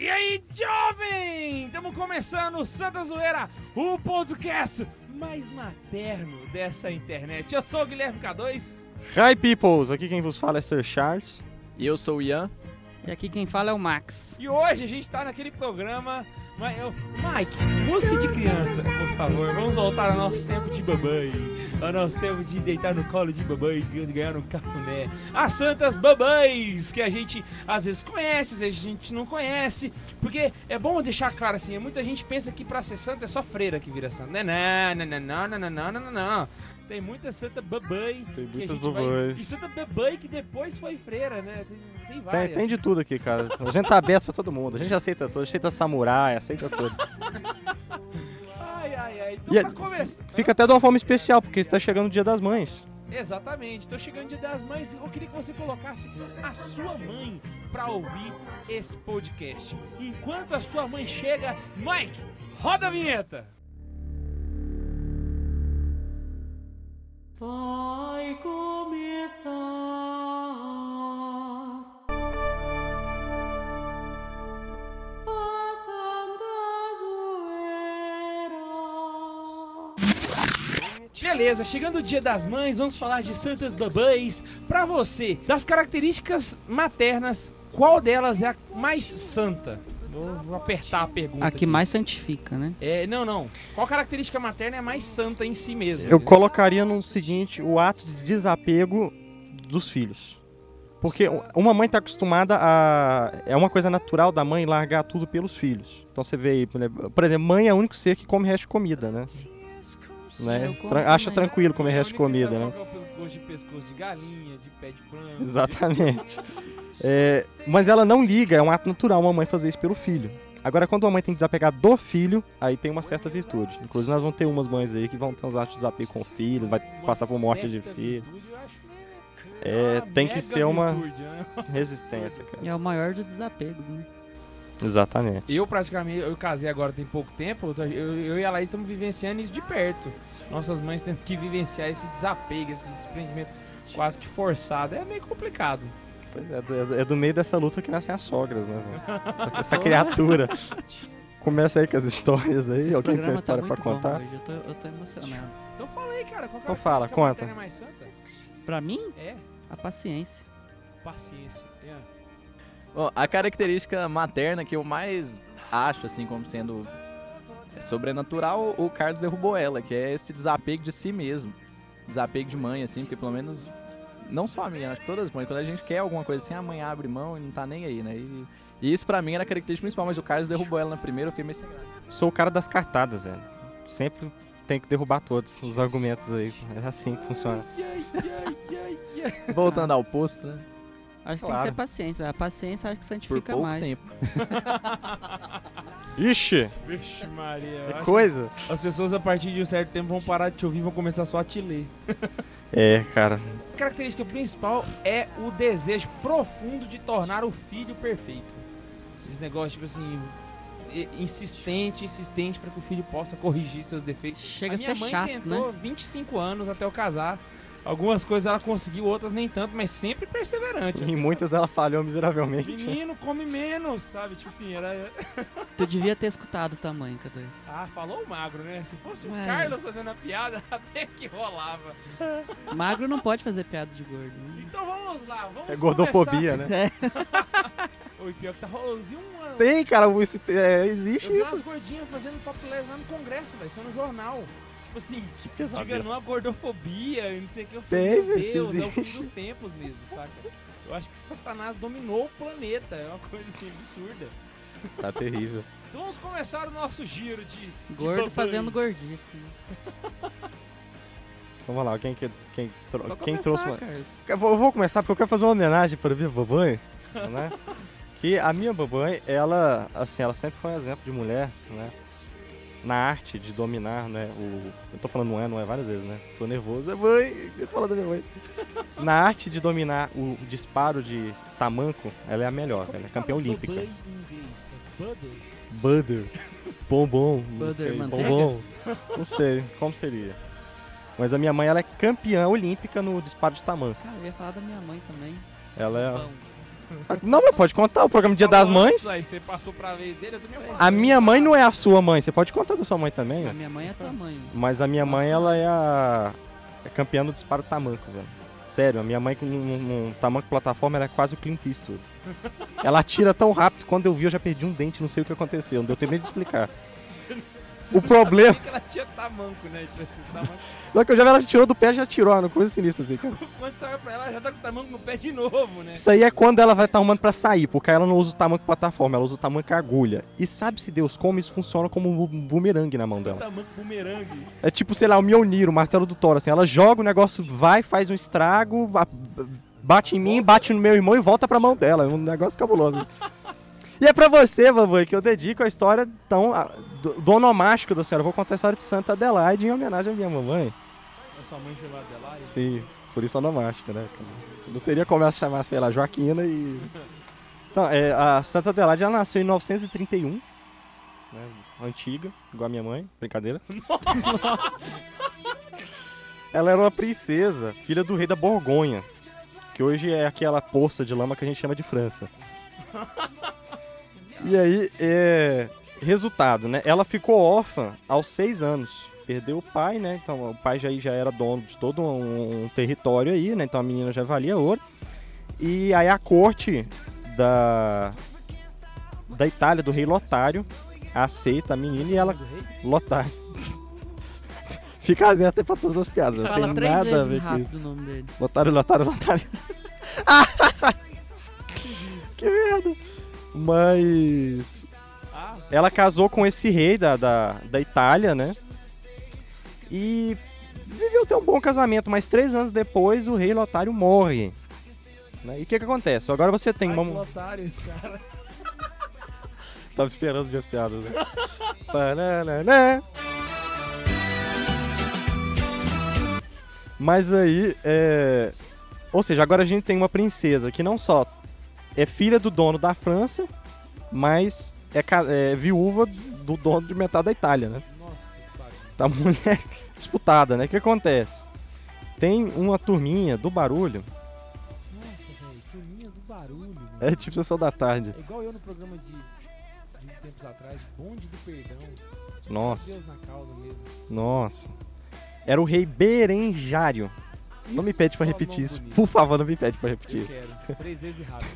E aí, jovem! Estamos começando o Santa Zoeira, o podcast mais materno dessa internet. Eu sou o Guilherme K2. Hi peoples, aqui quem vos fala é Sir Charles. E eu sou o Ian. E aqui quem fala é o Max. E hoje a gente tá naquele programa. Mike, música de criança, por favor. Vamos voltar ao nosso tempo de babãe. Ao nosso tempo de deitar no colo de babãe e ganhar um cafuné. As santas babães, que a gente às vezes conhece, às vezes a gente não conhece. Porque é bom deixar claro assim: muita gente pensa que pra ser santa é só freira que vira santa. Não, não, não, não, não, não, não, não, não. Tem muita santa babãe. Tem muitas gente vai- babães. E santa babãe que depois foi freira, né? Tem, tem Tem, várias. tem de tudo aqui, cara. A gente tá aberto pra todo mundo. A gente aceita tudo. Aceita samurai, aceita tudo. Então, E é- pra começar. Fica até de uma forma especial, porque está chegando o Dia das Mães. Exatamente, tô chegando dia das mães. Eu queria que você colocasse a sua mãe pra ouvir esse podcast. Enquanto a sua mãe chega, Mike, roda a vinheta! Vai começar a Beleza, chegando o dia das mães, vamos falar de santas babães. Pra você, das características maternas, qual delas é a mais santa? Vou, vou apertar a pergunta. A que aqui. mais santifica, né? É, não, não. Qual característica materna é mais santa em si mesmo? Eu colocaria no seguinte, o ato de desapego dos filhos. Porque uma mãe tá acostumada a... É uma coisa natural da mãe largar tudo pelos filhos. Então você vê aí, por exemplo, mãe é o único ser que come resto de comida, né? Né? Tra- Acha também. tranquilo comer É resto de comida, né? é de pescoço de galinha, de pé de frango. Exatamente. É, mas ela não liga, é um ato natural uma mãe fazer isso pelo filho. Agora, quando a mãe tem que desapegar do filho, aí tem uma certa virtude. Inclusive, nós vamos ter umas mães aí que vão ter uns atos de desapego com o filho, vai Uma passar por morte de filho. virtude, eu acho que É, uma tem que ser uma virtude, né? resistência, cara. É o maior dos desapegos, né? Exatamente. Eu praticamente, eu casei agora tem pouco tempo, eu, eu, e a Laís estamos vivenciando isso de perto. Nossas mães tendo que vivenciar esse desapego, esse desprendimento quase que forçado. É meio complicado. Pois é, do- é do meio dessa luta que nascem as sogras, né? Essa, essa criatura. Começa aí com as histórias aí. Esse Alguém tem história tá pra bom contar? hoje, Eu tô, eu tô emocionado. Então fala aí, cara. Qual Então fala, conta. é mais santa? Pra mim, É, a paciência. paciência. É. Bom, a característica materna que eu mais acho, assim, como sendo sobrenatural, o Carlos derrubou ela, que é esse desapego de si mesmo. Desapego de mãe, assim, porque pelo menos, não só a minha, acho que todas as mães, quando a gente quer alguma coisa assim, a mãe abre mão e não tá nem aí, né? E, e isso pra mim era a característica principal, mas o Carlos derrubou ela na primeira, eu fiquei meio sem graça. Sou o cara das cartadas, velho. Sempre tem que derrubar todos os argumentos aí. É assim que funciona. Voltando ao posto, né? Acho que tem Claro. que ser paciência. A paciência acho que Por santifica pouco mais. tempo. Ixi! Vixe, Maria. É coisa. As pessoas a partir de um certo tempo vão parar de te ouvir e vão começar só a te ler. É, cara. A característica principal é o desejo profundo de tornar o filho perfeito. Esse negócio, tipo assim, insistente, insistente para que o filho possa corrigir seus defeitos. Chega a a minha ser mãe chato, tentou né? 25 anos até eu casar. Algumas coisas ela conseguiu, outras nem tanto, mas sempre perseverante. Em muitas ela falhou miseravelmente. Menino, come menos, sabe? Tipo assim, era. Tu devia ter escutado o tamanho, K2. Ah, falou o magro, né? Se fosse o Ué. Carlos fazendo a piada, até que rolava. Magro não pode fazer piada de gordo. Né? Então vamos lá, vamos É gordofobia, né? Oi, pior que tá rolando. Eu vi uma. Tem, cara, isso, é, Eu existe vi isso. umas gordinhas fazendo topless lá no congresso, velho. Isso é no jornal. Tipo assim, Que diga pesadelo. não a gordofobia, e não sei o que. Eu Tem, falei, meu velho, isso Deus, é o fim existe. dos tempos mesmo, saca? Eu acho que Satanás dominou o planeta. É uma coisa assim, absurda. Tá terrível. Então vamos começar o nosso giro de. de Gordo babães. fazendo gordice. Então vamos lá, quem, que- quem, tro- Pode quem começar, trouxe uma... Eu vou, eu vou começar porque eu quero fazer uma homenagem para a minha babãe, né? Que a minha babãe, ela, assim, ela sempre foi um exemplo de mulher, né? Na arte de dominar, né? O, eu tô falando não é, não é várias vezes, né? Tô nervoso, é mãe, eu tô falando da minha mãe. Na arte de dominar o disparo de tamanco, ela é a melhor, Como ela é campeã olímpica. babãe em inglês? É butter? Butter. Bombom. não Butter, sei, manteiga? Bombom. Não sei, como seria. Mas a minha mãe, ela é campeã olímpica no disparo de tamanco. Cara, eu ia falar da minha mãe também. Ela é... Bom. Não, mas pode contar o programa Dia das Mães. Aí você passou pra vez dele, eu. A minha mãe não é a sua mãe, você pode contar da sua mãe também, A ó. minha mãe é tamanho. Mas a minha mãe, ela é a é campeã do disparo tamanco, velho. Sério, a minha mãe com um, um tamanco plataforma, ela é quase o Clint Eastwood. Ela atira tão rápido, quando eu vi eu já perdi um dente, não sei o que aconteceu, não deu tempo nem de explicar. O problema, que ela tinha tamanco, né? Hora que eu já vi ela tirou do pé, já tirou, uma coisa sinistra assim, cara. Quando você olha pra ela, ela já tá com o tamanco no pé de novo, né? Isso aí é quando ela vai estar arrumando pra sair, porque ela não usa o tamanco plataforma, ela usa o tamanco agulha. E sabe-se Deus como isso funciona como um bu- bumerangue na mão dela. Tamanco bumerangue. É tipo, sei lá, o Mjolnir, o martelo do Thor, assim, ela joga o negócio, vai, faz um estrago, ba- bate em mim, bate no meu irmão e volta pra mão dela. É um negócio cabuloso. E é pra você, vovô, que eu dedico a história então, a- do, do onomástico da senhora. Eu vou contar a história de Santa Adelaide em homenagem à minha mamãe. A sua mãe chamada Adelaide. Sim, por isso onomástico, né? Não teria como ela chamar, sei lá, Joaquina e. Então, é, a Santa Adelaide ela nasceu em 931, né? Antiga, igual a minha mãe, brincadeira. ela era uma princesa, filha do rei da Borgonha, que hoje é aquela poça de lama que a gente chama de França. E aí, é. Resultado, né? Ela ficou órfã aos seis anos. Perdeu o pai, né? Então o pai já, já era dono de todo um, um território aí, né? Então a menina já valia ouro. E aí a corte da, da Itália, do rei Lotário, aceita a menina e ela. Lotário. Fica aberto aí pra todas as piadas. Não tem nada a ver com isso. o nome dele. Lotário, Lotário, Lotário. que merda. Mas. Ah, ela casou com esse rei da, da, da Itália, né? E viveu até um bom casamento, mas três anos depois o rei Lotário morre. Né? E o que que acontece? Agora você tem ai, uma... que otário esse cara. Tava esperando minhas piadas, né? Pananana. Mas aí, é... Ou seja, agora a gente tem uma princesa que não só é filha do dono da França, mas é, é viúva do dono de metade da Itália, né? Nossa. Tá mulher disputada, né? O que acontece? Tem uma turminha do barulho, Nossa, velho, turminha do barulho. mano. é tipo sessão da tarde. É igual eu no programa de, de tempos atrás, Bonde do Perdão. Nossa, Deus na causa mesmo. nossa. Era o rei Berenjário. Não me pede pra repetir isso. bonito. Por favor, não me pede pra repetir Eu isso. quero. Três vezes rápido.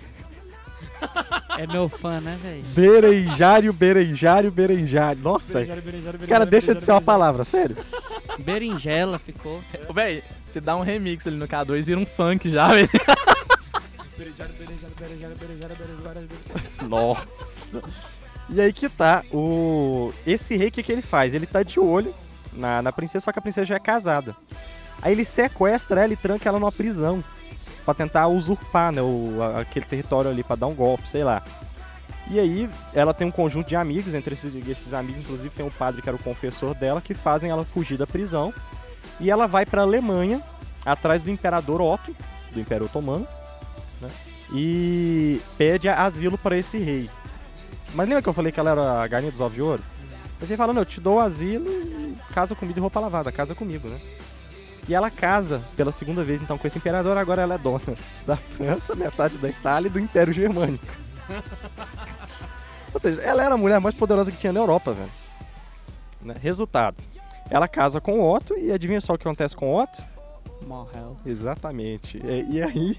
É meu fã, né, velho? Berenjário, Berenjário, Berenjário. Nossa, Berenjara, berenjara, cara, berenjara, deixa de ser uma palavra, sério. Berinjela ficou. Ô, Véi, se dá um remix ali no K2, vira um funk já, velho. Nossa. E aí que tá, o... esse rei, o que, que ele faz? Ele tá de olho na, na princesa, só que a princesa já é casada. Aí ele sequestra ela e tranca ela numa prisão. Pra tentar usurpar, né, o, a- aquele território ali, pra dar um golpe, sei lá. E aí, ela tem um conjunto de amigos, entre esses, esses amigos, inclusive, tem um padre que era o confessor dela, que fazem ela fugir da prisão. E ela vai pra Alemanha, atrás do imperador Otto, do Império Otomano, né? E pede asilo para esse rei. Mas lembra que eu falei que ela era a galinha dos ovos de ouro? Aí você fala, não, eu te dou asilo casa comida e roupa lavada, casa comigo, né? E ela casa pela segunda vez então com esse imperador, agora ela é dona da França, metade da Itália e do Império Germânico. Ou seja, ela era a mulher mais poderosa que tinha na Europa, velho. Né? Resultado. Ela casa com o Otto e adivinha só o que acontece com o Otto? Morreu. Exatamente. E, e aí,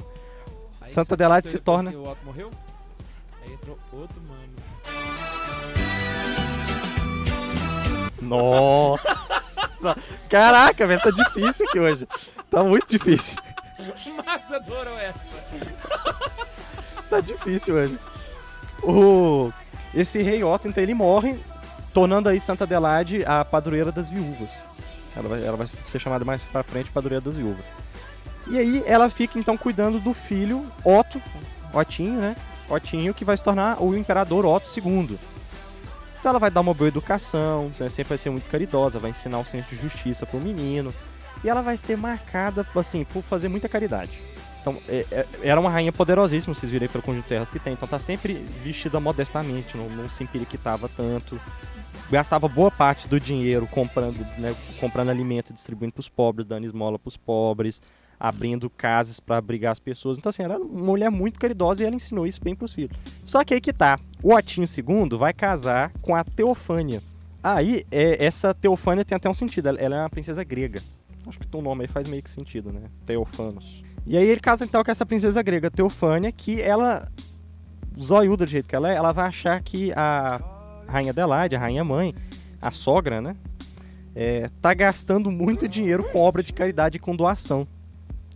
Aí, Santa Adelaide se torna- que O Otto morreu? Aí entrou outro mano. Nossa! Caraca, velho, tá difícil aqui hoje. Tá muito difícil. O Marcos adorou essa. Tá difícil hoje. O... Esse rei Otto, então, ele morre, tornando aí Santa Adelaide a padroeira das viúvas. Ela vai, ela vai ser chamada mais pra frente padroeira das viúvas. E aí ela fica, então, cuidando do filho Otto, Otinho, né? Otinho, que vai se tornar o imperador Otto II. Então ela vai dar uma boa educação, né? sempre vai ser muito caridosa, vai ensinar o senso de justiça pro menino. E ela vai ser marcada, assim, por fazer muita caridade. Então, é- é- era uma rainha poderosíssima, vocês viram aí pelo conjunto de terras que tem. Então tá sempre vestida modestamente, não, não se empiriquitava tanto. Gastava boa parte do dinheiro comprando, né, comprando alimento distribuindo pros pobres, dando esmola pros pobres. Abrindo casas para abrigar as pessoas. Então, assim, era uma mulher muito caridosa e ela ensinou isso bem pros filhos. Só que aí que tá, o Otinho II vai casar com a Teofânia. Aí, é, essa Teofânia tem até um sentido, ela, ela é uma princesa grega. Acho que o nome aí faz meio que sentido, né? Teofanos. E aí ele casa então com essa princesa grega, Teofânia, que ela, zoiuda do jeito que ela é, ela vai achar que a rainha Adelaide, a rainha mãe, a sogra, né? É, tá gastando muito dinheiro com obra de caridade e com doação.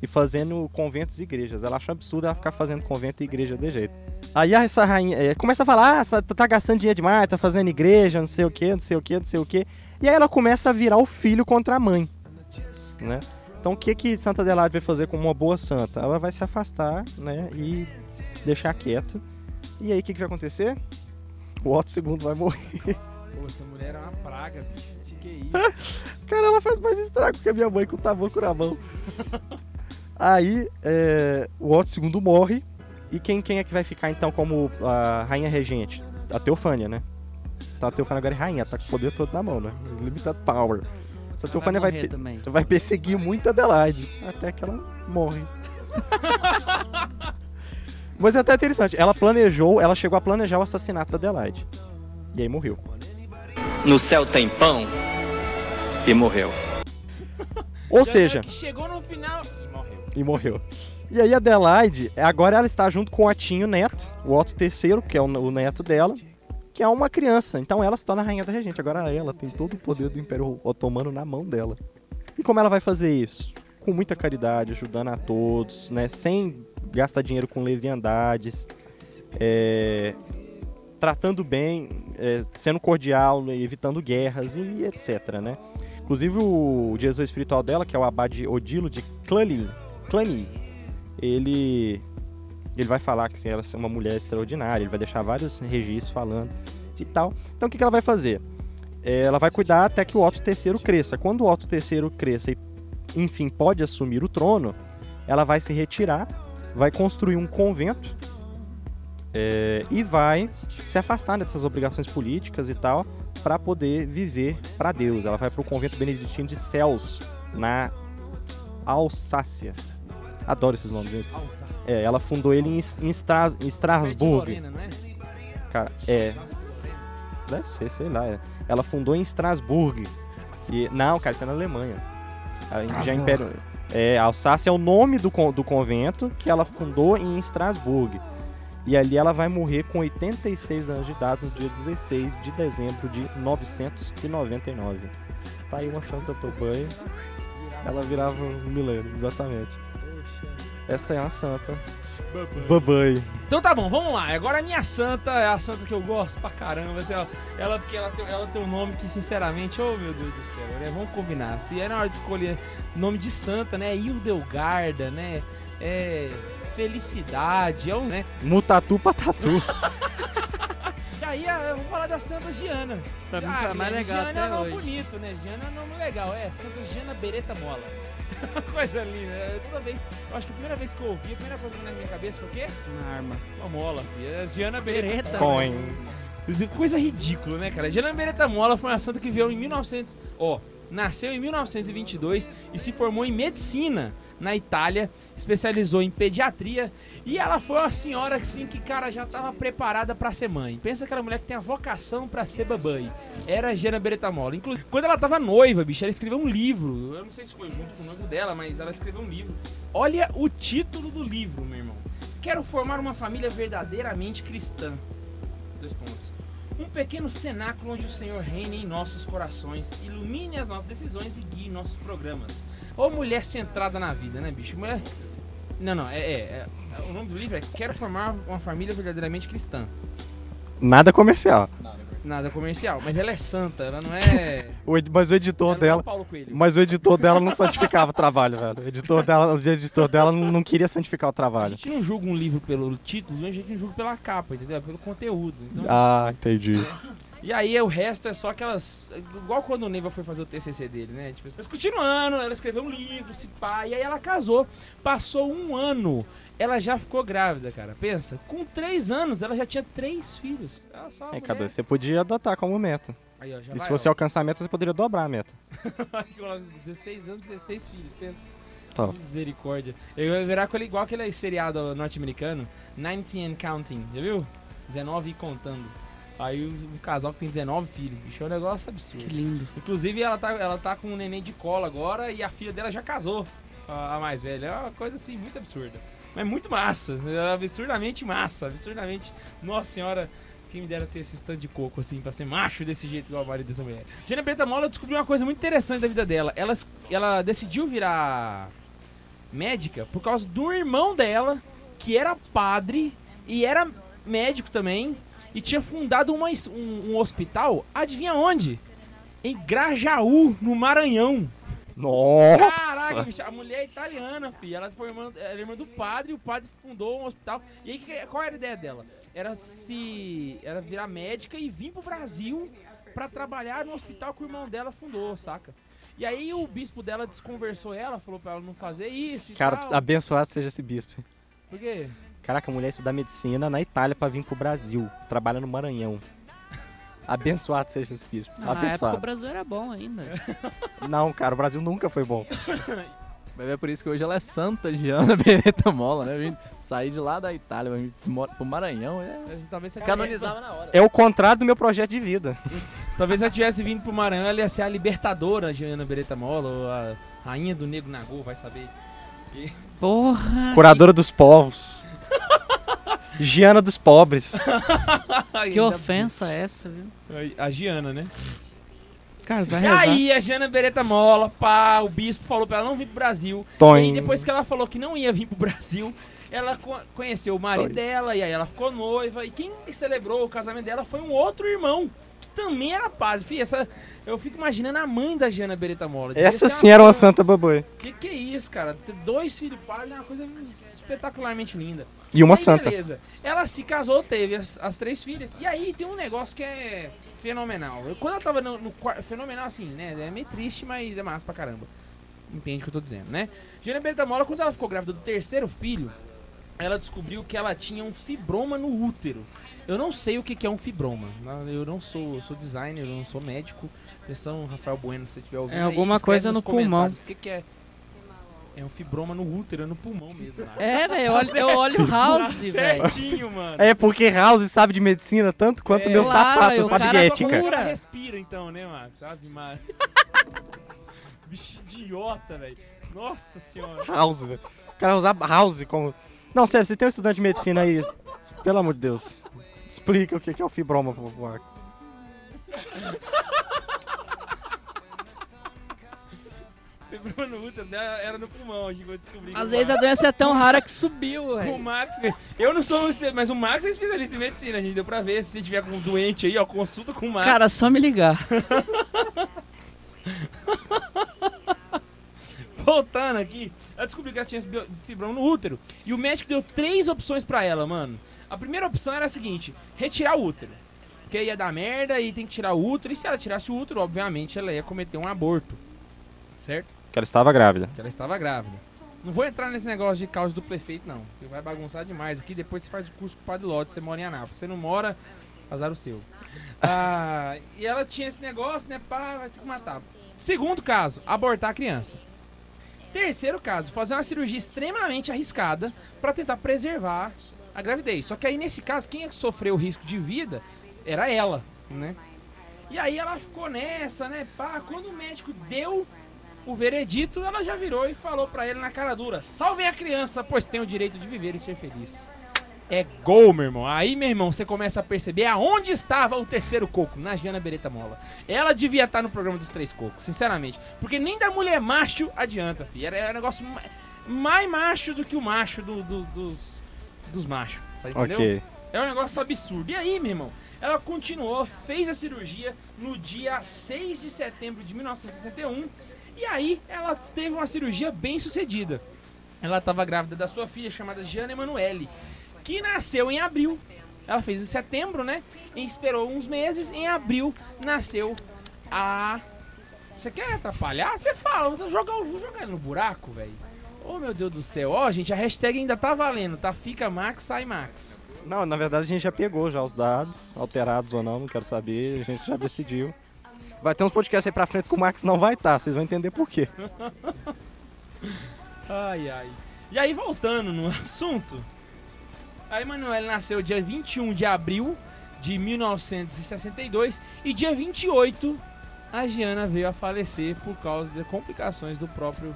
E fazendo conventos e igrejas. Ela acha absurdo ela ficar fazendo convento e igreja de jeito. Aí essa rainha é, começa a falar, ah, você tá gastando dinheiro demais, tá fazendo igreja, não sei o que, não sei o que, não sei o que. E aí ela começa a virar o filho contra a mãe, né? Então o que que Santa Adelaide vai fazer como uma boa santa? Ela vai se afastar, né, e deixar quieto. E aí o que que vai acontecer? O Otto II vai morrer. Pô, essa mulher é uma praga, bicho. Que isso? Cara, ela faz mais estrago que a minha mãe com o tabaco na mão. Aí, é, o Otto II morre. E quem, quem é que vai ficar, então, como a rainha regente? A Teofânia, né? Então a Teofânia agora é rainha, tá com o poder todo na mão, né? Limited power. Essa Teofânia vai, também. vai perseguir muito a Adelaide. Até que ela morre. Mas é até interessante. Ela planejou, ela chegou a planejar o assassinato da Adelaide. E aí morreu. No céu tem pão e morreu. Ou Já- seja, que chegou no final e morreu. e aí a Adelaide, agora ela está junto com o Otinho Neto, o Otto III, que é o, neto dela, que é uma criança. Então ela se torna a rainha da regente. Agora ela tem todo o poder do Império Otomano na mão dela. E como ela vai fazer isso? Com muita caridade, ajudando a todos, né? Sem gastar dinheiro com leviandades, é, tratando bem, é, sendo cordial, né, evitando guerras e etc, né? Inclusive o diretor espiritual dela, que é o abade Odilo de Cluny, Cluny ele ele vai falar que assim, ela é uma mulher extraordinária, ele vai deixar vários registros falando e tal. Então o que, que ela vai fazer? É, ela vai cuidar até que o Otto III cresça. Quando o Otto III cresça e, enfim, pode assumir o trono, ela vai se retirar, vai construir um convento é, e vai se afastar dessas obrigações políticas e tal para poder viver para Deus. Ela vai para o convento beneditino de Céus, na Alsácia. Adoro esses nomes, gente. É, ela fundou ele em, em, Stra- em. Lorena, não é? Cara, é. Deve ser, sei lá. é. Ela fundou em Estrasburgo. E, não, cara, isso é na Alemanha. A- Já Império. É, Alsácia é o nome do, do convento que ela fundou em Estrasburgo. E ali ela vai morrer com 86 anos de idade no dia 16 de dezembro de 999. Tá aí uma santa pro banho. Ela virava um milênio, exatamente. Essa é uma santa. Babai. Então tá bom, vamos lá. Agora a minha santa é a santa que eu gosto pra caramba. assim, ó. Ela, porque ela tem, ela tem um nome que, sinceramente, oh meu Deus do céu, né? Vamos combinar. Se é na hora de escolher nome de santa, né? Hildegarda, né? É. Felicidade, é um, né? Mutatu patatu. E aí eu vou falar da Santa Giana. Pra mim Ah, foi mais legal Giana é um até nome hoje. bonito, né? Giana é um nome legal, é. Santa Giana Bereta Mola. coisa linda. né? Toda vez, eu acho que a primeira vez que eu ouvi, a primeira coisa que na minha cabeça foi o quê? Uma arma. Uma mola. É Giana Bereta. Bereta. Põe. Coisa ridícula, né, cara? Giana Beretta Mola foi uma santa que veio em 1900... Ó, nasceu em 1922 e se formou em medicina na Itália, especializou em pediatria e ela foi uma senhora assim que, cara, já tava preparada pra ser mãe. Pensa aquela mulher que tem a vocação pra ser babãe. Era a Giana Beretta Mola. Inclusive, quando ela tava noiva, bicho, ela escreveu um livro. Eu não sei se foi junto com o noivo dela, mas ela escreveu um livro. Olha o título do livro, meu irmão. Quero formar uma família verdadeiramente cristã. Dois pontos. Um pequeno cenáculo onde o Senhor reine em nossos corações, ilumine as nossas decisões e guie nossos programas. Ô mulher centrada na vida, né, bicho? Mulher. Não, não, é, é, é- O nome do livro é Quero formar uma família verdadeiramente cristã. Nada comercial. Nada comercial, mas ela é santa, ela não é. O mas o editor ela é dela. o Paulo Coelho. Mas o editor dela não santificava o trabalho, velho. O editor dela, o editor dela não queria santificar o A trabalho. gente não julga um livro pelo título, a gente julga pela capa, entendeu? É Pelo conteúdo. Então, Ah, entendi. E aí o resto é só aquelas. Igual quando o Neiva foi fazer o TCC dele, né? Tipo, mas continuando, ela escreveu um livro, se pá, e aí ela casou. Passou um ano, ela já ficou grávida, cara. Pensa, com três anos ela já tinha três filhos. Ela só. É, Cadu, você podia adotar como meta. Aí, ó, E vai, se você ó. alcançar a meta, você poderia dobrar a meta. Com 16 anos, 16 filhos, pensa. total. Misericórdia. Eu ia virar com ele igual aquele seriado norte-americano, 19 and Counting, já viu? 19 e contando. Aí um casal que tem 19 filhos, bicho, é um negócio Que absurdo. lindo. Inclusive, ela tá, ela tá com um neném de cola agora e a filha dela já casou, a, a mais velha. É uma coisa assim, muito absurda. Mas muito massa, é absurdamente massa, absurdamente. Nossa senhora, quem me dera ter esse stand de coco assim, pra ser macho desse jeito igual o marido dessa mulher. Jana Preta Mola descobriu uma coisa muito interessante da vida dela. Ela, ela decidiu virar médica por causa do irmão dela, que era padre e era médico também, e tinha fundado uma um, um hospital, adivinha onde? Em Grajaú, no Maranhão. Nossa! Caraca, bicho, a mulher é italiana, filho. Ela foi irmã, era irmã do padre, e o padre fundou um hospital. E aí, qual era a ideia dela? Era se. Era virar médica e vir pro Brasil pra trabalhar no hospital que o irmão dela fundou, saca? E aí o bispo dela desconversou ela, falou pra ela não fazer isso Cara, abençoado seja esse bispo. Por quê? Caraca, a mulher estuda medicina na Itália pra vir pro Brasil. Trabalha no Maranhão. Abençoado seja esse bispo. Na época o. Brasil era bom ainda. Não, cara, o Brasil nunca foi bom. Mas é por isso que hoje ela é Santa Giana Beneta Mola, né? Sair de lá da Itália, vai vir mora- pro Maranhão, é... Talvez você Canonizava na hora. É o contrário do meu projeto de vida. Talvez ela tivesse vindo pro Maranhão, ela ia ser a libertadora, Giana Beretta Mola, ou a rainha do Negro Nagô, vai saber. Porra! Curadora dos povos. Giana dos pobres. Que ofensa é essa, viu? A Giana, né? Cara, você vai E rezar. aí, a Giana Beretta Mola, pá, o bispo falou pra ela não vir pro Brasil. E Tonho. aí, depois que ela falou que não ia vir pro Brasil, ela co- conheceu o marido Tonho. dela, e aí ela ficou noiva. E quem celebrou o casamento dela foi um outro irmão, que também era padre. Fih, essa, eu fico imaginando a mãe da Giana Beretta Mola. Essa sim era uma santa. baboi. Que que é isso, cara? Ter dois filhos padres é uma coisa espetacularmente linda. E uma Aí, santa. Beleza. Ela se casou, teve as, as três filhas. E aí tem um negócio que é fenomenal. Eu- quando ela tava no, no quarto. Fenomenal assim, né? É meio triste, mas é massa pra caramba. Entende o que eu tô dizendo, né? Jana Berta Mola, quando ela ficou grávida do terceiro filho, ela descobriu que ela tinha um fibroma no útero. Eu não sei o que, que é um fibroma. Eu não sou, eu sou designer, eu não sou médico. Atenção, Rafael Bueno, se você estiver ouvindo. É aí, alguma escreve coisa no pulmão. O que, que é? É um fibroma no útero, é no pulmão mesmo. Marcos. É, velho, eu olho, eu olho House, velho. Certinho, mano. É porque House sabe de medicina tanto quanto É, meu claro, sapato o sabe de ética. cura. Respira então, né, Max? Sabe, Max? Bicho idiota, velho. Nossa senhora. House, velho. O cara usar House como. Não, sério, você tem um estudante de medicina aí. Pelo amor de Deus. Explica o que é o fibroma pro Marcos. Fibroma no útero dela era no pulmão, a gente vai descobrir. Às vezes o a doença é tão rara que subiu, O velho. Max, eu não sou, mas o Max é especialista em medicina, a gente deu pra ver. Se você tiver com um doente aí, ó, consulta com o Max. Cara, só me ligar. Voltando aqui, ela descobriu que ela tinha fibroma no útero. E o médico deu três opções pra ela, mano. A primeira opção era a seguinte: retirar o útero. Porque ia dar merda e tem que tirar o útero. E se ela tirasse o útero, obviamente ela ia cometer um aborto. Certo? Que ela estava grávida. Porque ela estava grávida. Não vou entrar nesse negócio de causa do prefeito, não. Porque vai bagunçar demais aqui. Depois você faz o curso com o Padre Lodge, você mora em Anápolis. Você não mora, azar o seu. Ah, e ela tinha esse negócio, né? Pá, vai ter que matar. Segundo caso, abortar a criança. Terceiro caso, fazer uma cirurgia extremamente arriscada para tentar preservar a gravidez. Só que aí nesse caso, quem é que sofreu o risco de vida era ela, né? E aí ela ficou nessa, né? Pá, quando o médico deu o veredito, ela já virou e falou pra ele na cara dura: salve a criança, pois tem o direito de viver e ser feliz. É gol, meu irmão. Aí, meu irmão, você começa a perceber aonde estava o terceiro coco, na Giana Beretta Mola. Ela devia estar no programa dos três cocos, sinceramente. Porque nem da mulher macho adianta, fi. Era, era um negócio ma- mais macho do que o macho do- do- dos, dos machos. Tá entendeu? Ok. É um negócio absurdo. E aí, meu irmão? Ela continuou, fez a cirurgia no dia 6 de setembro de 1961. E aí, ela teve uma cirurgia bem sucedida. Ela estava grávida da sua filha, chamada Jana Emanuele, que nasceu em abril. Ela fez em setembro, né? E esperou uns meses. Em abril, nasceu a. Você quer atrapalhar? Você fala, vou jogar, vou jogar no buraco, velho. Oh, meu Deus do céu. Ó, gente, a hashtag ainda tá valendo, tá? Fica Max, sai Max. Não, na verdade a gente já pegou já os dados, alterados ou não, não quero saber, a gente já decidiu. Vai ter uns podcasts aí pra frente que o Max não vai estar, vocês vão entender por quê. Ai, ai. E aí, voltando no assunto, a Emanuele nasceu dia 21 de abril de 1962 e dia 28 a Giana veio a falecer por causa de complicações do próprio,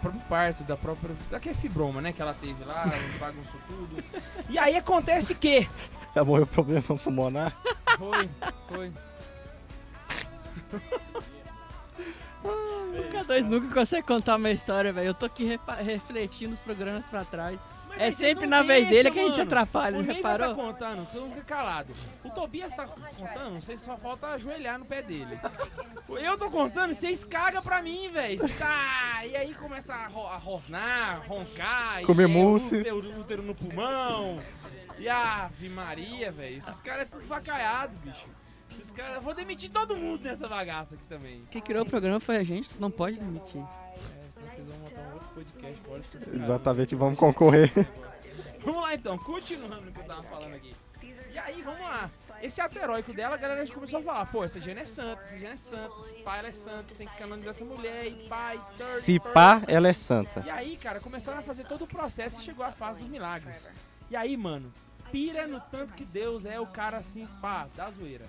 próprio parto, da própria. daquele fibroma, né? Que ela teve lá, bagunçou tudo. E aí acontece que. Ela morreu problema pulmonar. Foi, foi. O K2 nunca consegue contar uma história, velho. Eu tô aqui refletindo os programas pra trás. Mas É sempre não na vez dele que a gente mano. atrapalha, O não reparou? tá contando, todo mundo fica calado. O Tobias tá contando, vocês só falta ajoelhar no pé dele. Eu tô contando, vocês cagam pra mim, velho. Tá, e aí começa a, ro a rosnar, roncar. Comer e é mousse. Útero, útero no pulmão. E ave Maria, velho. Esses caras é tudo vacaiado, bicho. Esses caras... eu Vou demitir todo mundo nessa bagaça aqui também. Quem criou o programa foi a gente, tu não pode demitir. É, senão vocês vão montar um outro podcast fora. Exatamente, vamos concorrer. Vamos lá então, continuando o que eu tava falando aqui. E aí, vamos lá. Esse ato heróico dela, a galera já começou a falar, pô, essa Jane é santa, essa Jane é santa, esse pai ela é santo, tem que canonizar essa mulher, e pai, Se pá, ela é santa. E aí, cara, começaram a fazer todo o processo e chegou a fase dos milagres. E aí, mano, pira no tanto que Deus é o cara assim, pá, da zoeira.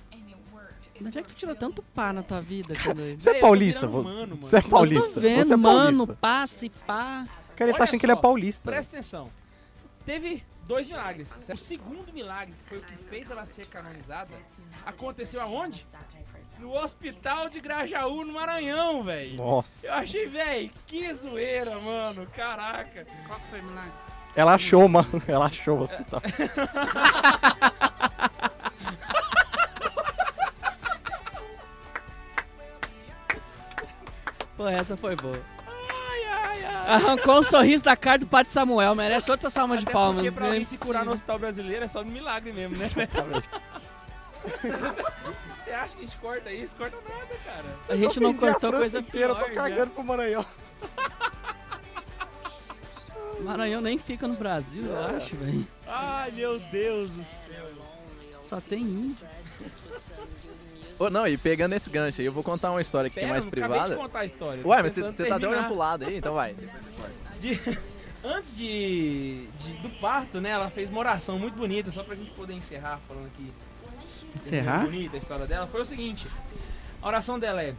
De onde é que tu tirou tanto pá na tua vida, K2? Você é eu paulista? mano. Você é Eu paulista? Eu tô vendo, Você é mano, paulista. passa e pá. Cara, ele tá Olha achando que ele é só, paulista. Presta atenção. Teve dois milagres. certo? O segundo milagre, que foi o que fez ela ser canonizada, aconteceu aonde? No hospital de Grajaú, no Maranhão, velho. Eu Nossa. achei, velho, que zoeira, mano. Caraca. Qual foi o milagre? Ela achou, mano. Ela achou o hospital. Pô, essa foi boa. Ai, ai, ai. Arrancou um sorriso da cara do Padre Samuel, merece outra salva de palmas. porque pra alguém se curar no hospital brasileiro é só no milagre mesmo, né? Você acha que a gente corta isso? Corta nada, cara. A gente não a cortou França coisa inteira, pior. Eu tô cagando pro Maranhão. já. Maranhão nem fica no Brasil, eu acho, velho. Ai, meu Deus do céu. Só tem índio. Ô, não, e pegando esse gancho aí, eu vou contar uma história que Pera, é mais não acabei privada. de contar a história. Ué, mas você tá até olhando pro lado aí, então vai. De- antes de, de- do parto, né, ela fez uma oração muito bonita, só pra gente poder encerrar falando aqui. Encerrar? Muito bonita a história dela. Foi o seguinte: a oração dela é: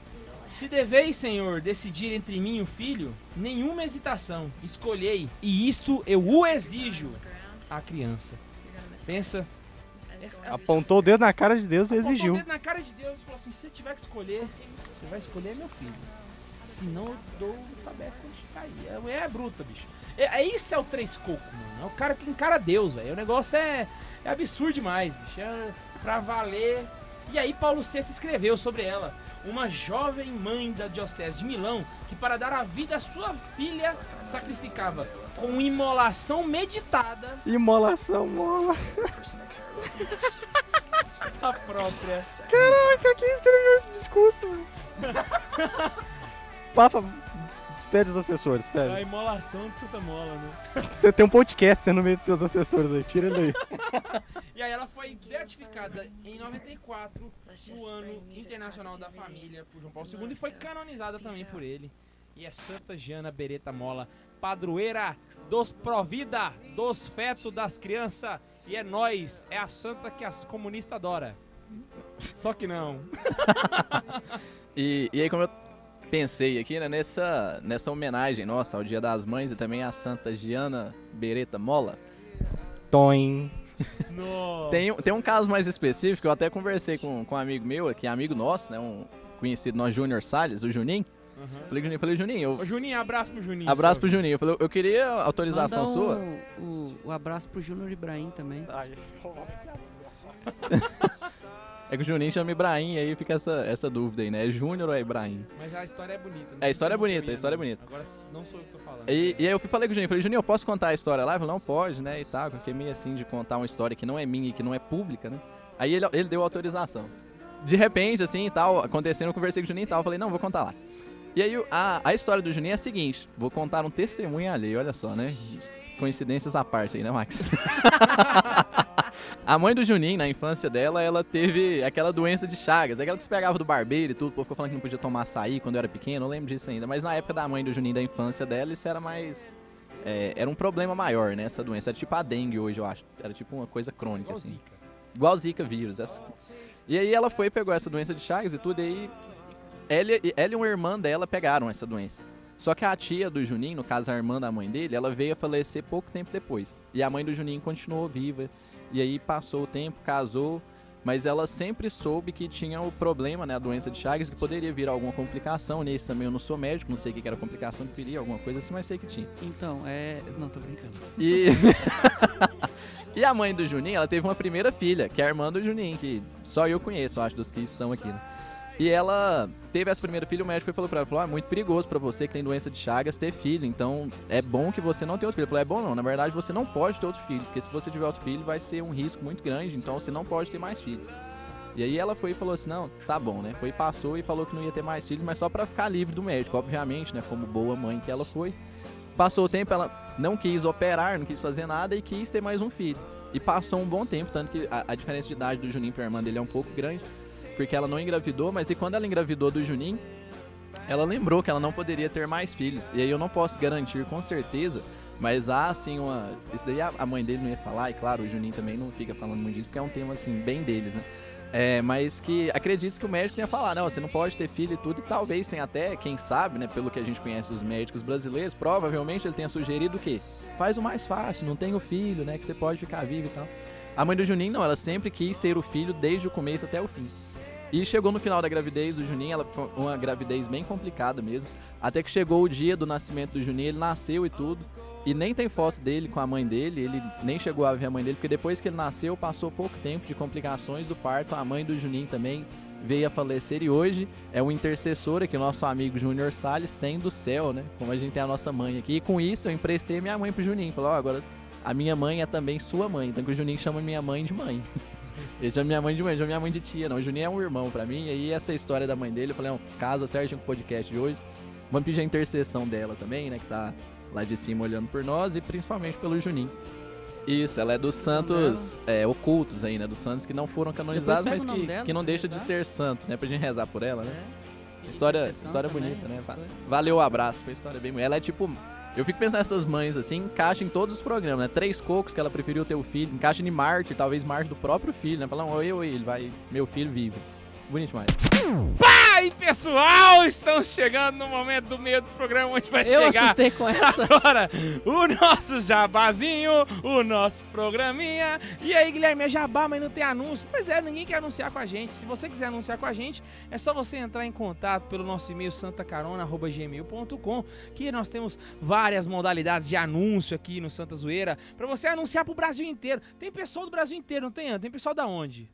Se deveis, Senhor, decidir entre mim e o filho, nenhuma hesitação, escolhei, e isto eu o exijo à criança. Pensa. Apontou o dedo na cara de Deus e apontou o exigiu. dedo na cara de Deus e falou assim: se você tiver que escolher, você vai escolher meu filho. Senão eu dou o tabeco de cair. A mulher é bruta, bicho. É, é isso é o três coco, mano. É o cara que encara Deus, velho. O negócio é, é absurdo demais, bicho. É pra valer. E aí Paulo VI escreveu sobre ela. Uma jovem mãe da diocese de Milão que para dar a vida à sua filha sacrificava com imolação meditada Imolação, mola. a própria Caraca, quem escreveu esse discurso, mano? Papa, des- despede os assessores, a sério. imolação de Santa Mola, né? Você tem um podcast no meio dos seus assessores aí, tira ele aí. E aí ela foi beatificada em 94, no ano internacional da família, por João Paulo II, e foi canonizada também por ele. E é Santa Giana Beretta Mola, padroeira dos Provida, dos fetos das crianças. E é nós, é a santa que as comunistas adoram. Só que não. E, e aí, como eu pensei aqui, né, nessa, nessa homenagem nossa ao Dia das Mães e também à Santa Giana Beretta Mola, Toim. Nossa. tem, um- tem um caso mais específico, eu até conversei com, com um amigo meu aqui, amigo nosso, né, um conhecido nosso, Júnior Salles, o Juninho. Uhum. Falei, Juninho, falei, Juninho, Ô, eu, Juninho, abraço pro Juninho. abraço pro Juninho. Eu, falei, eu queria autorização Manda sua. o, o, abraço pro Júnior Ibrahim também. É que o Juninho chama Ibrahim, e aí fica essa, essa dúvida aí, né? É Júnior ou é Ibrahim? Mas a história é bonita. É, a história é bonita, a história é bonita. Agora não sou eu que tô falando. E, e aí eu falei com o Juninho, falei, Juninho, eu posso contar a história lá? Ele falou, não pode, né, e tal, porque é meio assim de contar uma história que não é minha e que não é pública, né? Aí ele, ele deu autorização. De repente, assim, e tal, acontecendo, eu conversei com o Juninho e tal, eu falei, não, vou contar lá. E aí a, a história do Juninho é a seguinte, vou contar um testemunho alheio, olha só, né? Coincidências à parte aí, né, Max? A mãe do Juninho, na infância dela, ela teve aquela doença de Chagas, aquela que se pegava do barbeiro e tudo, o povo ficou falando que não podia tomar açaí quando eu era pequeno, eu não lembro disso ainda. Mas na época da mãe do Juninho, da infância dela, isso era mais... é, era um problema maior, né, essa doença. Era tipo a dengue hoje, eu acho. Era tipo uma coisa crônica, Igual assim. Zika. Igual Zika vírus. Essa... E aí ela foi pegou essa doença de Chagas e tudo, e aí ela, e- ela e uma irmã dela pegaram essa doença. Só que a tia do Juninho, no caso a irmã da mãe dele, ela veio a falecer pouco tempo depois. E a mãe do Juninho continuou viva. E aí passou o tempo, casou, mas ela sempre soube que tinha o problema, né, a doença de Chagas, que poderia vir alguma complicação. Nisso também eu não sou médico, não sei o que era complicação de ferir, alguma coisa assim, mas sei que tinha. Então, é. Não, tô brincando. E... e a mãe do Juninho, ela teve uma primeira filha, que é a irmã do Juninho, que só eu conheço, eu acho, dos que estão aqui, né? E ela teve essa primeira filha, o médico falou pra ela, falou, ah, é muito perigoso pra você que tem doença de Chagas ter filho, então é bom que você não tenha outro filho. Ele falou, é bom não, na verdade você não pode ter outro filho, porque se você tiver outro filho vai ser um risco muito grande, então você não pode ter mais filhos. E aí ela foi e falou assim, não, tá bom, né? Foi passou e falou que não ia ter mais filhos, mas só pra ficar livre do médico, obviamente, né? Como boa mãe que ela foi. Passou o tempo, ela não quis operar, não quis fazer nada e quis ter mais um filho. E passou um bom tempo, tanto que a, a diferença de idade do Juninho pra irmã dele é um pouco grande, porque ela não engravidou, mas e quando ela engravidou do Juninho, ela lembrou que ela não poderia ter mais filhos. E aí eu não posso garantir com certeza, mas há assim uma. Isso daí a mãe dele não ia falar, e claro, o Juninho também não fica falando muito disso, porque é um tema assim, bem deles, né? É, mas que acredite que o médico tenha falar, não, você não pode ter filho e tudo, e talvez tenha até, quem sabe, né, pelo que a gente conhece dos médicos brasileiros, provavelmente ele tenha sugerido o quê? Faz o mais fácil, não tem o filho, né, que você pode ficar vivo e tal. A mãe do Juninho, não, ela sempre quis ter o filho desde o começo até o fim. E chegou no final da gravidez do Juninho, ela foi uma gravidez bem complicada mesmo. Até que chegou o dia do nascimento do Juninho, ele nasceu e tudo. E nem tem foto dele com a mãe dele, ele nem chegou a ver a mãe dele, porque depois que ele nasceu, passou pouco tempo de complicações do parto. A mãe do Juninho também veio a falecer e hoje é um intercessora que o nosso amigo Júnior Salles tem do céu, né? Como a gente tem a nossa mãe aqui. E com isso eu emprestei minha mãe pro Juninho. Falou, ó, agora a minha mãe é também sua mãe. Então que o Juninho chama minha mãe de mãe. Ele chama minha mãe de mãe, chama minha mãe de tia, não. O Juninho é um irmão pra mim. E aí essa história da mãe dele, eu falei, ó, casa certinho com o podcast de hoje. Vamos pedir a intercessão dela também, né? Que tá lá de cima olhando por nós e principalmente pelo Juninho. Isso, ela é dos santos é, ocultos aí, né? Dos santos que não foram canonizados, mas que, dela que não pra deixa de rezar. ser santo, né? Pra gente rezar por ela, né? É. História, história também, bonita, né? Va- coisas. Valeu o abraço, foi história bem bonita. Ela é tipo. Eu fico pensando nessas mães assim, encaixa em todos os programas, né? Três cocos que ela preferiu ter o filho, encaixa em Marte, talvez Marte do próprio filho, né? Falar, oi, oi, ele vai. Meu filho vive. Bonito demais. Aí, pessoal, estamos chegando no momento do meio do programa onde vai Eu chegar assustei com essa. agora o nosso jabazinho, o nosso programinha. E aí, Guilherme, é jabá, mas não tem anúncio? Pois é, ninguém quer anunciar com a gente. Se você quiser anunciar com a gente, é só você entrar em contato pelo nosso e-mail santacarona.gmail.com que nós temos várias modalidades de anúncio aqui no Santa Zoeira para você anunciar pro Brasil inteiro. Tem pessoal do Brasil inteiro, não tem? Tem pessoal da onde?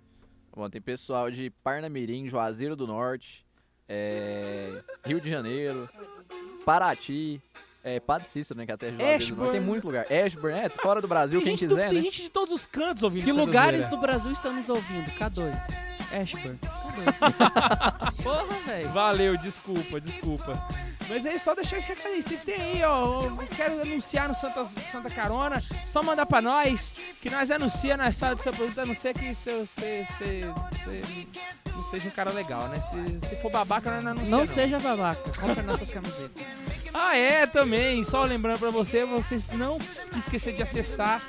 Bom, tem pessoal de Parnamirim, Juazeiro do Norte, é, Rio de Janeiro, Paraty, é, Padre Cícero, né? Que até do Norte. Ashburn. Tem muito lugar. Ashburn, é, fora do Brasil, Tem quem gente do- quiser, tem né? gente de todos os cantos ouvindo Que lugares do Brasil estão nos ouvindo? K2. Ashburn. K2. Porra, velho. Valeu, desculpa, desculpa. Mas aí, só deixar esse recado aí. Se tem aí, ó, quero anunciar no Santa, Santa Carona, só mandar pra nós, que nós anuncia na história do seu produto, a não ser que você, você, você, você não seja um cara legal, né? Se, se for babaca, nós não anuncia, Não seja babaca. Compre nossas camisetas. Ah, é, também. Só lembrando pra você, vocês não esquecer de acessar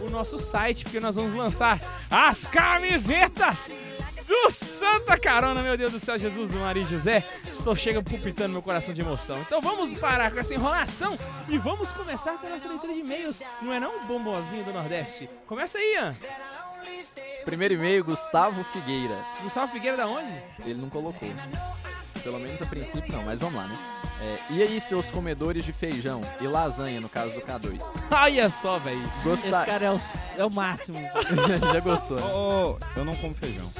o nosso site, porque nós vamos lançar as camisetas do Santa Carona, meu Deus do céu, Jesus Maria e José. Estou chega pulpitando meu coração de emoção. Então vamos parar com essa enrolação e vamos começar com a nossa leitura de e-mails. Não é não, bombonzinho do Nordeste? Começa aí, Ian. Primeiro e-mail, Gustavo Figueira. Gustavo Figueira da onde? Ele não colocou. Pelo menos a princípio não, mas vamos lá, né? É, e aí, seus comedores de feijão e lasanha, no caso do K2? Olha só, velho. Esse cara é o, é o máximo. Já gostou, né? Ô, eu não como feijão.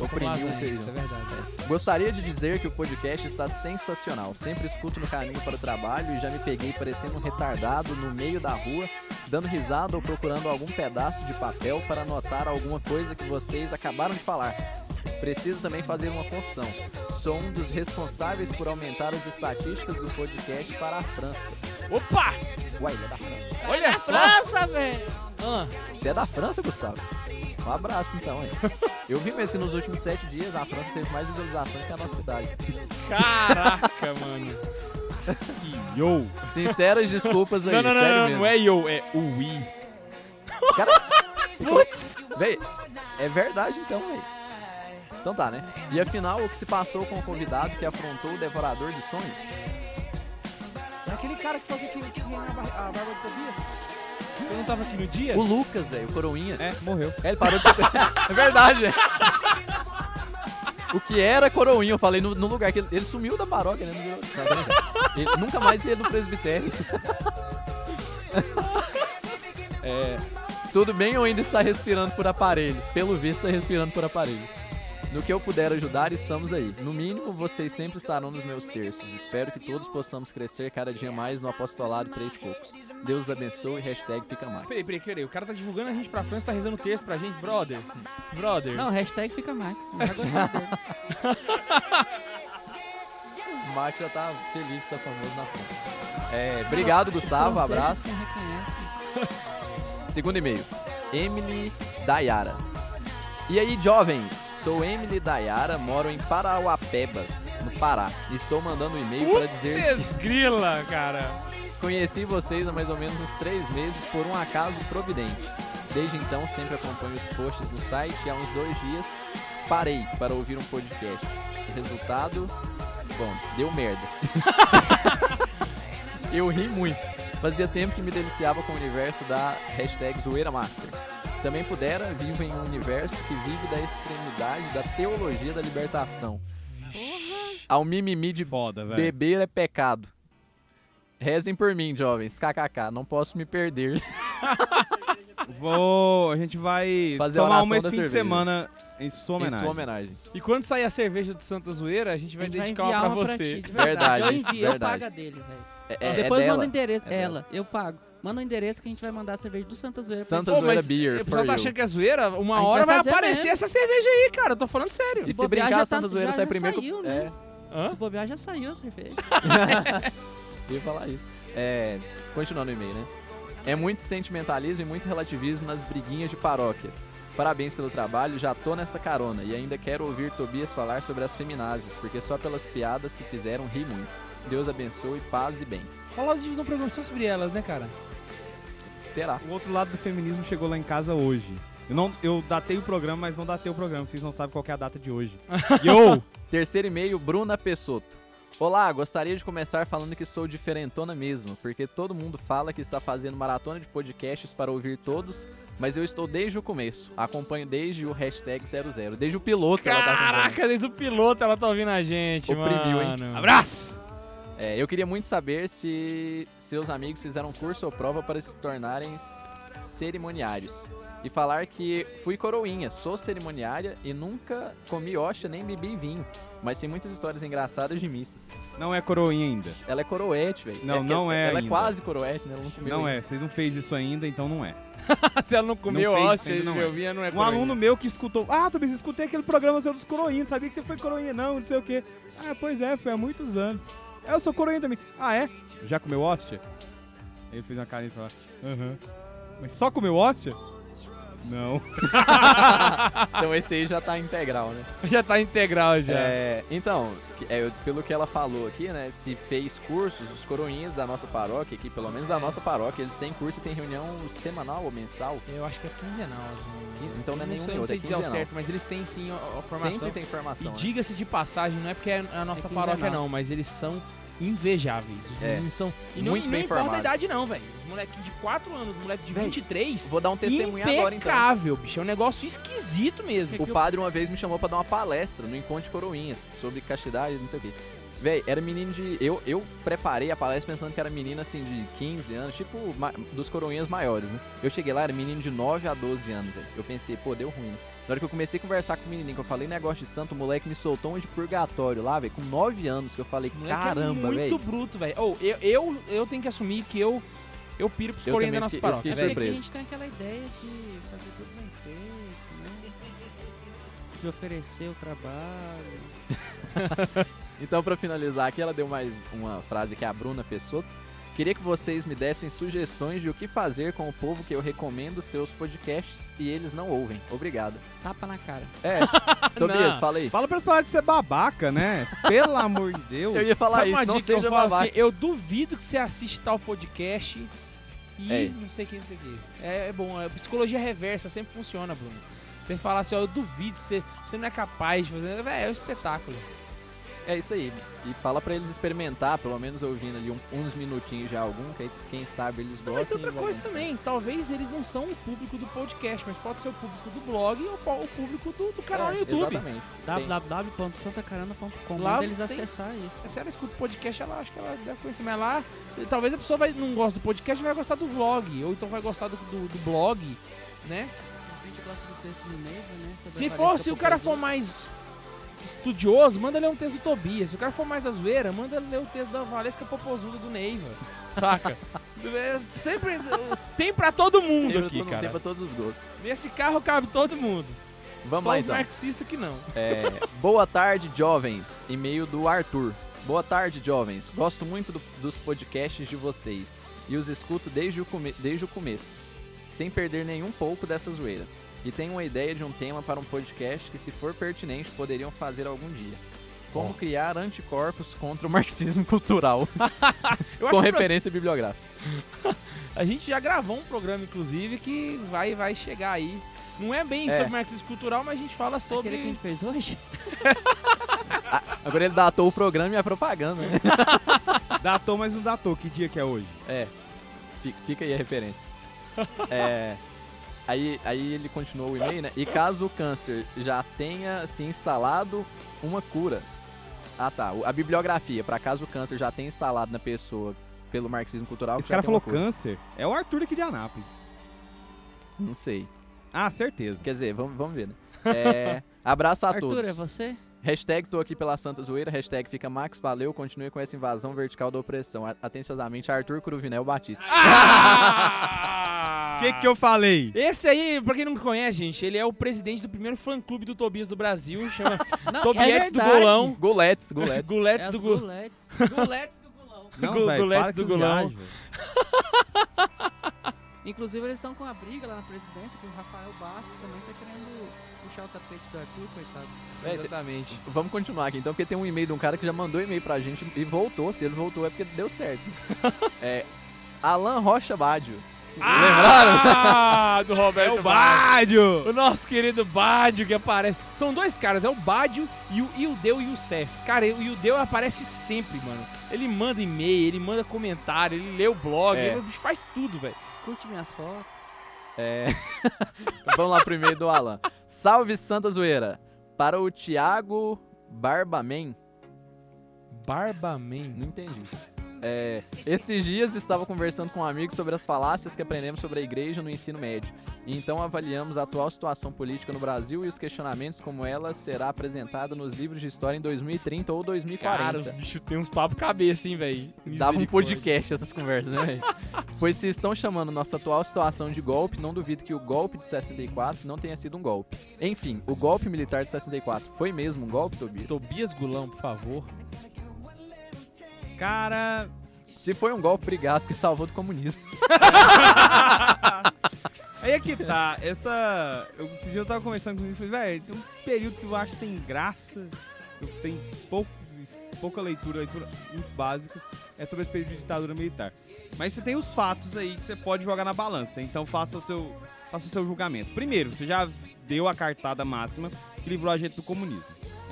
Oprimiu o Isso é feijão. verdade. Gostaria de dizer que o podcast está sensacional. Sempre escuto no caminho para o trabalho e já me peguei parecendo um retardado no meio da rua, dando risada ou procurando algum pedaço de papel para anotar alguma coisa que vocês acabaram de falar. Preciso também fazer uma confissão. Sou um dos responsáveis por aumentar as estatísticas do podcast para a França. Opa! Uai, ele é da França. Olha É só. França, velho. Ah, Você é da França, Gustavo? Um abraço então, hein? Eu vi mesmo que nos últimos sete dias a França teve mais visualizações que a nossa cidade. caraca, mano. Yo! Sinceras desculpas aí, Não, não, não, sério não, mesmo. não é eu, é o Wii. Putz! Véi, é verdade então, véi. Então tá, né? E afinal, o que se passou com o convidado que afrontou o devorador de sonhos? É aquele cara que fazia aquele que a bar- a barba do Tobias. Eu não tava aqui no dia? O Lucas, velho, o coroinha. É, morreu. É, ele parou de ser... é verdade, velho. O que era coroinha, eu falei no, no lugar que ele, ele sumiu da paróquia, né? Brincando. Ele nunca mais ia no presbitério. É, tudo bem ou ainda está respirando por aparelhos? Pelo visto, está respirando por aparelhos. No que eu puder ajudar, estamos aí. No mínimo, vocês sempre estarão nos meus terços. Espero que todos possamos crescer cada dia mais no apostolado Três Cocos. Deus os abençoe, hashtag fica mais. Peraí, peraí, peraí. O cara tá divulgando a gente pra França, tá rezando texto pra gente. Brother. Brother. Não, hashtag fica dele. O Max já tá feliz que tá famoso na França. É, obrigado, Gustavo. Abraço. Segundo e-mail. Emily Dayara. E aí, jovens? Sou Emily Dayara, moro em Parauapebas, no Pará. Estou mandando um e-mail para dizer Putz, grila, cara. que conheci vocês há mais ou menos uns três meses por um acaso providente. Desde então, sempre acompanho os posts no site e há uns dois dias parei para ouvir um podcast. Resultado, bom, deu merda. Eu ri muito. Fazia tempo que me deliciava com o universo da hashtag Zoeira Master. Também pudera, vivo em um universo que vive da extremidade da teologia da libertação. Ao mimimi de Foda, velho. beber é pecado. Rezem por mim, jovens. KKK, não posso me perder. Vou. A gente vai Fazer tomar uma esse fim de cerveja. semana em sua Em homenagem. sua homenagem. E quando sair a cerveja do Santa Zoeira, a gente vai A gente dedicar enviar uma pra ti, você. de verdade. Verdade, Eu envio, eu verdade. pago a dele, velho. É, é- Depois é manda o dela. endereço. É dela. ela, eu pago. Manda o endereço que a gente vai mandar a cerveja do Santa Zoeira. pra Santa Pô, Zoeira mas Beer, o pessoal tá you. achando que é zoeira, uma A gente hora vai vai aparecer mesmo. essa cerveja aí, cara. Eu tô falando sério. Se bobear, brincar, já a Santa tá- Zoeira já- sai já primeiro. saiu, que... né? É, Se bobear, já saiu a cerveja. ia falar isso. É, continuando o e-mail, né? É muito sentimentalismo e muito relativismo nas briguinhas de paróquia. Parabéns pelo trabalho, já tô nessa carona e ainda quero ouvir Tobias falar sobre as feminazes, porque só pelas piadas que fizeram ri muito. Deus abençoe, paz e bem. Rola de divisão programação sobre elas, né, cara? Terá. O outro lado do feminismo chegou lá em casa hoje. Eu, não, eu datei o programa, mas não datei o programa, porque vocês não sabem qual que é a data de hoje. Yo! Terceiro e-mail, Bruna Pessoto. Olá, gostaria de começar falando que sou diferentona mesmo, porque todo mundo fala que está fazendo maratona de podcasts para ouvir todos, mas eu estou desde o começo. Acompanho desde o hashtag 00, desde o piloto ela tá. Caraca, desde o piloto ela tá ouvindo a gente, Oprimiu, hein? mano. Abraço! É, eu queria muito saber se seus amigos fizeram curso ou prova para se tornarem cerimoniários. E falar que fui coroinha, sou cerimoniária e nunca comi hoxa nem bebi vinho. Mas tem muitas histórias engraçadas de missas. Não é coroinha ainda. Ela é coroete, velho. Não, que- não é Ela ainda. é quase coroete, né? Ela não comeu Não ainda. é, vocês não fez isso ainda, então não é. Se ela não comeu Não hóstia de não é. Melvinha, não é Um coroinha. aluno meu que escutou, ah, Tobias, eu escutei aquele programa seu dos coroinhas, sabia que você foi coroinha não, não sei o quê. Ah, pois é, foi há muitos anos. É, Eu sou coroinha também. Ah, é? Já comeu hóstia? Ele fez uma carinha e falou, aham. Mas só comeu hóstia? Não. Então esse aí já tá integral, né? Já tá integral já. É, então, que- é, pelo que ela falou aqui, né? Se fez cursos, os coroinhas da nossa paróquia, aqui, pelo menos da nossa paróquia, eles têm curso e tem reunião semanal ou mensal. Eu acho que é quinzenal. Assim. Então não é nenhum sei, nem não outro, sei é dizer ao quinzenal. certo, mas eles têm sim a, a formação. Sempre tem E formação. né? diga-se de passagem, não é porque é a nossa É paróquia não, mas eles são invejáveis. Os É. meninos são... E não, Muito não bem importa a formados. idade não, velho. Os moleques de 4 anos, os moleques de Véi, 23... Vou dar um testemunho agora então. Impecável, bicho. É um negócio esquisito mesmo. O padre uma vez me chamou pra dar uma palestra no Encontro de Coroinhas sobre castidade, não sei o quê. Véi, era menino de. Eu, eu preparei a palestra pensando que era menina assim de 15 anos, tipo ma- dos coroinhas maiores, né? Eu cheguei lá, era menino de 9 a 12 anos, velho. Eu pensei, pô, deu ruim, né? Na hora que eu comecei a conversar com o menininho, que eu falei negócio de santo, o moleque me soltou um de purgatório lá, velho, com 9 anos, que eu falei, Esse moleque caramba, é muito velho. bruto, velho. Ou eu, eu, eu tenho que assumir que eu, eu piro pros corinhos da nossa fiquei- eu paróquia, fiquei velho. É que a gente tem aquela ideia de fazer tudo bem feito, né? De oferecer o trabalho. Então, pra finalizar aqui, ela deu mais uma frase que é a Bruna Pessoto. Queria que vocês me dessem sugestões de o que fazer com o povo que eu recomendo seus podcasts e eles não ouvem. Obrigado. Tapa na cara. É, Tobias, fala aí. Fala pra eles parar de ser babaca, né? Pelo amor de Deus. Eu ia falar Sabe isso, uma não dica que eu seja falo babaca. assim, eu duvido que você assiste tal podcast e É. não sei quem, não sei o quê. É, é bom, a psicologia reversa sempre funciona, Bruno. Você fala assim, ó, eu duvido, você, você não é capaz de fazer. Véi, é um espetáculo. É isso aí. E fala pra eles experimentar, pelo menos ouvindo ali um- uns minutinhos já algum, que aí, quem sabe eles Não, mas gostam. tem outra coisa também, talvez eles não são o público do podcast, mas pode ser o público do blog ou o público do, do canal É, no YouTube. Exatamente. Www.santacarana.com. Lá eles tem- acessar isso. Se ela escuta o podcast, ela acho que ela deve conhecer, mas lá talvez a pessoa vai, não gosta do podcast, vai gostar do vlog, ou então vai gostar do, do, do blog, né? A gente gosta do texto do Neiva, né? sobre Se a for, Valesca se o cara for mais estudioso, manda ler um texto do Tobias. Se o cara for mais da zoeira, manda ler o texto da Valesca Popozuda do Neiva. Saca? É, Sempre tem pra todo mundo tem, aqui, todo- tem cara. pra todos os gostos. Nesse carro cabe todo mundo. Vamos Só lá os então. marxistas que não. É, boa tarde, jovens. E-mail do Arthur. Boa tarde, jovens. Gosto muito do- dos podcasts de vocês. E os escuto desde o, come- desde o começo. Sem perder nenhum pouco dessa zoeira. E tenho uma ideia de um tema para um podcast que, se for pertinente, poderiam fazer algum dia. Como criar anticorpos contra o marxismo cultural. Eu com referência bibliográfica. a gente já gravou um programa, inclusive, que vai, vai chegar aí. Não é bem É. sobre marxismo cultural, mas a gente fala sobre. Aquele que a gente fez hoje? Agora ele datou o programa e a propaganda, né? Datou, mas não datou. Que dia que é hoje? É. Fi- Fica aí a referência. É. Aí, aí ele continuou o e-mail, né? E caso o câncer já tenha se instalado uma cura. Ah tá, a bibliografia, para caso o câncer já tenha instalado na pessoa pelo marxismo cultural. Esse cara falou câncer. É o Arthur aqui de Anápolis. Não sei. Ah, certeza. Quer dizer, vamos, vamos ver, né? É, abraço a Arthur, todos. é você? Hashtag tô aqui pela Santa Zoeira, hashtag fica Max, valeu, continue com essa invasão vertical da opressão. Atenciosamente, Arthur Cruvinel Batista. Ah! O que, que eu falei? Esse aí, pra quem não conhece, gente, ele é o presidente do primeiro fã-clube do Tobias do Brasil, chama Não, Tobietes do verdade. Golão. Guletes, Guletes. Guletes É do guletes. Guletes do Gulão. Não, para do com velho. Inclusive, eles estão com a briga lá na presidência, que o Rafael Bastos também tá querendo puxar o tapete do Arthur, coitado. É, Exatamente. Vamos continuar aqui, então, porque tem um e-mail de um cara que já mandou e-mail pra gente e voltou. Se ele voltou é porque deu certo. é Alan Rocha Bádio. Ah, do Roberto É o. Bádio! O nosso querido Badio que aparece. São dois caras, é o Badio e o Ildeu e o Cef. Cara, o Ildeu aparece sempre, mano. Ele manda e-mail, ele manda comentário, ele lê o blog, É. ele faz tudo, velho. Curte minhas fotos. É... Vamos lá pro e-mail do Alan. Salve Santa Zoeira. Para o Thiago Barbaman. Barbaman. Não entendi. É, esses dias estava conversando com um amigo sobre as falácias que aprendemos sobre a igreja no ensino médio. E então avaliamos a atual situação política no Brasil e os questionamentos como ela será apresentada nos livros de história em 2030 ou 2040. Cara, os bichos têm uns papos cabeça, hein, velho. Dava um podcast essas conversas, né, velho? pois se estão chamando nossa atual situação de golpe, não duvido que o golpe de 64 não tenha sido um golpe. Enfim, o golpe militar de 64 foi mesmo um golpe, Tobias? Tobias Gulão, por favor. Cara, Se foi um golpe, obrigado, porque salvou do comunismo. aí é que tá. Essa. Eu, esse dia eu tava conversando com ele e falei, velho, tem um período que eu acho sem graça. Eu tenho pouco, pouca leitura, leitura muito básica. É sobre esse período de ditadura militar. Mas você tem os fatos aí que você pode jogar na balança. Então faça o seu, faça o seu julgamento. Primeiro, você já deu a cartada máxima que livrou a gente do comunismo.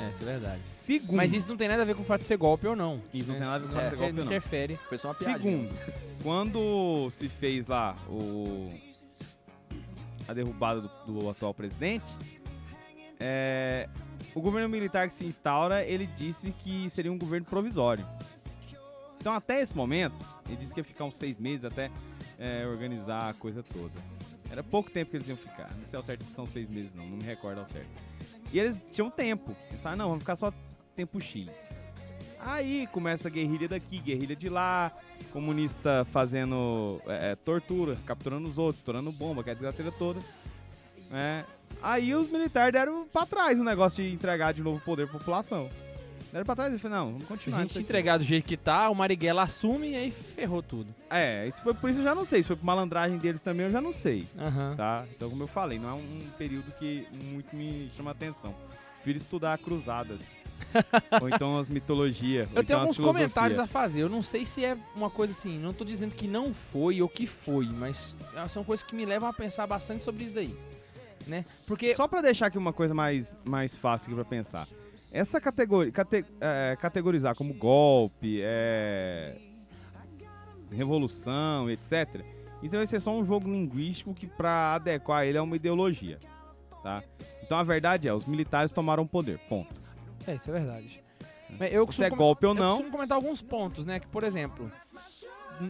É, isso é verdade. Segundo. Mas isso não tem nada a ver com o fato de ser golpe ou não. Isso não tem nada a ver com o fato de ser É, golpe ou não. interfere. Foi só uma piadinha. Segundo, quando se fez lá o a derrubada do, do atual presidente, é, o governo militar que se instaura, ele disse que seria um governo provisório. Então até esse momento, ele disse que ia ficar uns seis meses até é, organizar a coisa toda. Era pouco tempo que eles iam ficar. Não sei ao certo se são seis meses não, não me recordo ao certo. E eles tinham tempo. Eles falaram, não, vamos ficar só tempo X. Aí começa a guerrilha daqui, guerrilha de lá, comunista fazendo é, é, tortura, capturando os outros, estourando bomba, que é a desgraceira toda. né? Aí os militares deram pra trás o negócio de entregar de novo o poder pra população. Deram pra trás e falei, não, vamos Se a continuar. gente entregar do jeito que tá, o Marighella assume e aí ferrou tudo. É, isso foi por isso eu já não sei. Se foi por malandragem deles também, eu já não sei. Aham. Tá? Então, como eu falei, não é um período que muito me chama atenção. Prefiro estudar cruzadas. ou então as mitologias. Eu então tenho as alguns comentários a fazer. Eu não sei se é uma coisa assim. Não tô dizendo que não foi ou que foi, mas são coisas que me levam a pensar bastante sobre isso daí. Né? Porque. Só pra deixar aqui uma coisa mais, mais fácil aqui pra pensar. Essa categoria, cate- é, categorizar como golpe, é, revolução, etc. Isso vai ser só um jogo linguístico que pra adequar ele a uma ideologia, tá? Então a verdade é, os militares tomaram o poder, ponto. É, isso é verdade. Mas eu Se é golpe ou Eu não, costumo comentar alguns pontos, né? Que, por exemplo,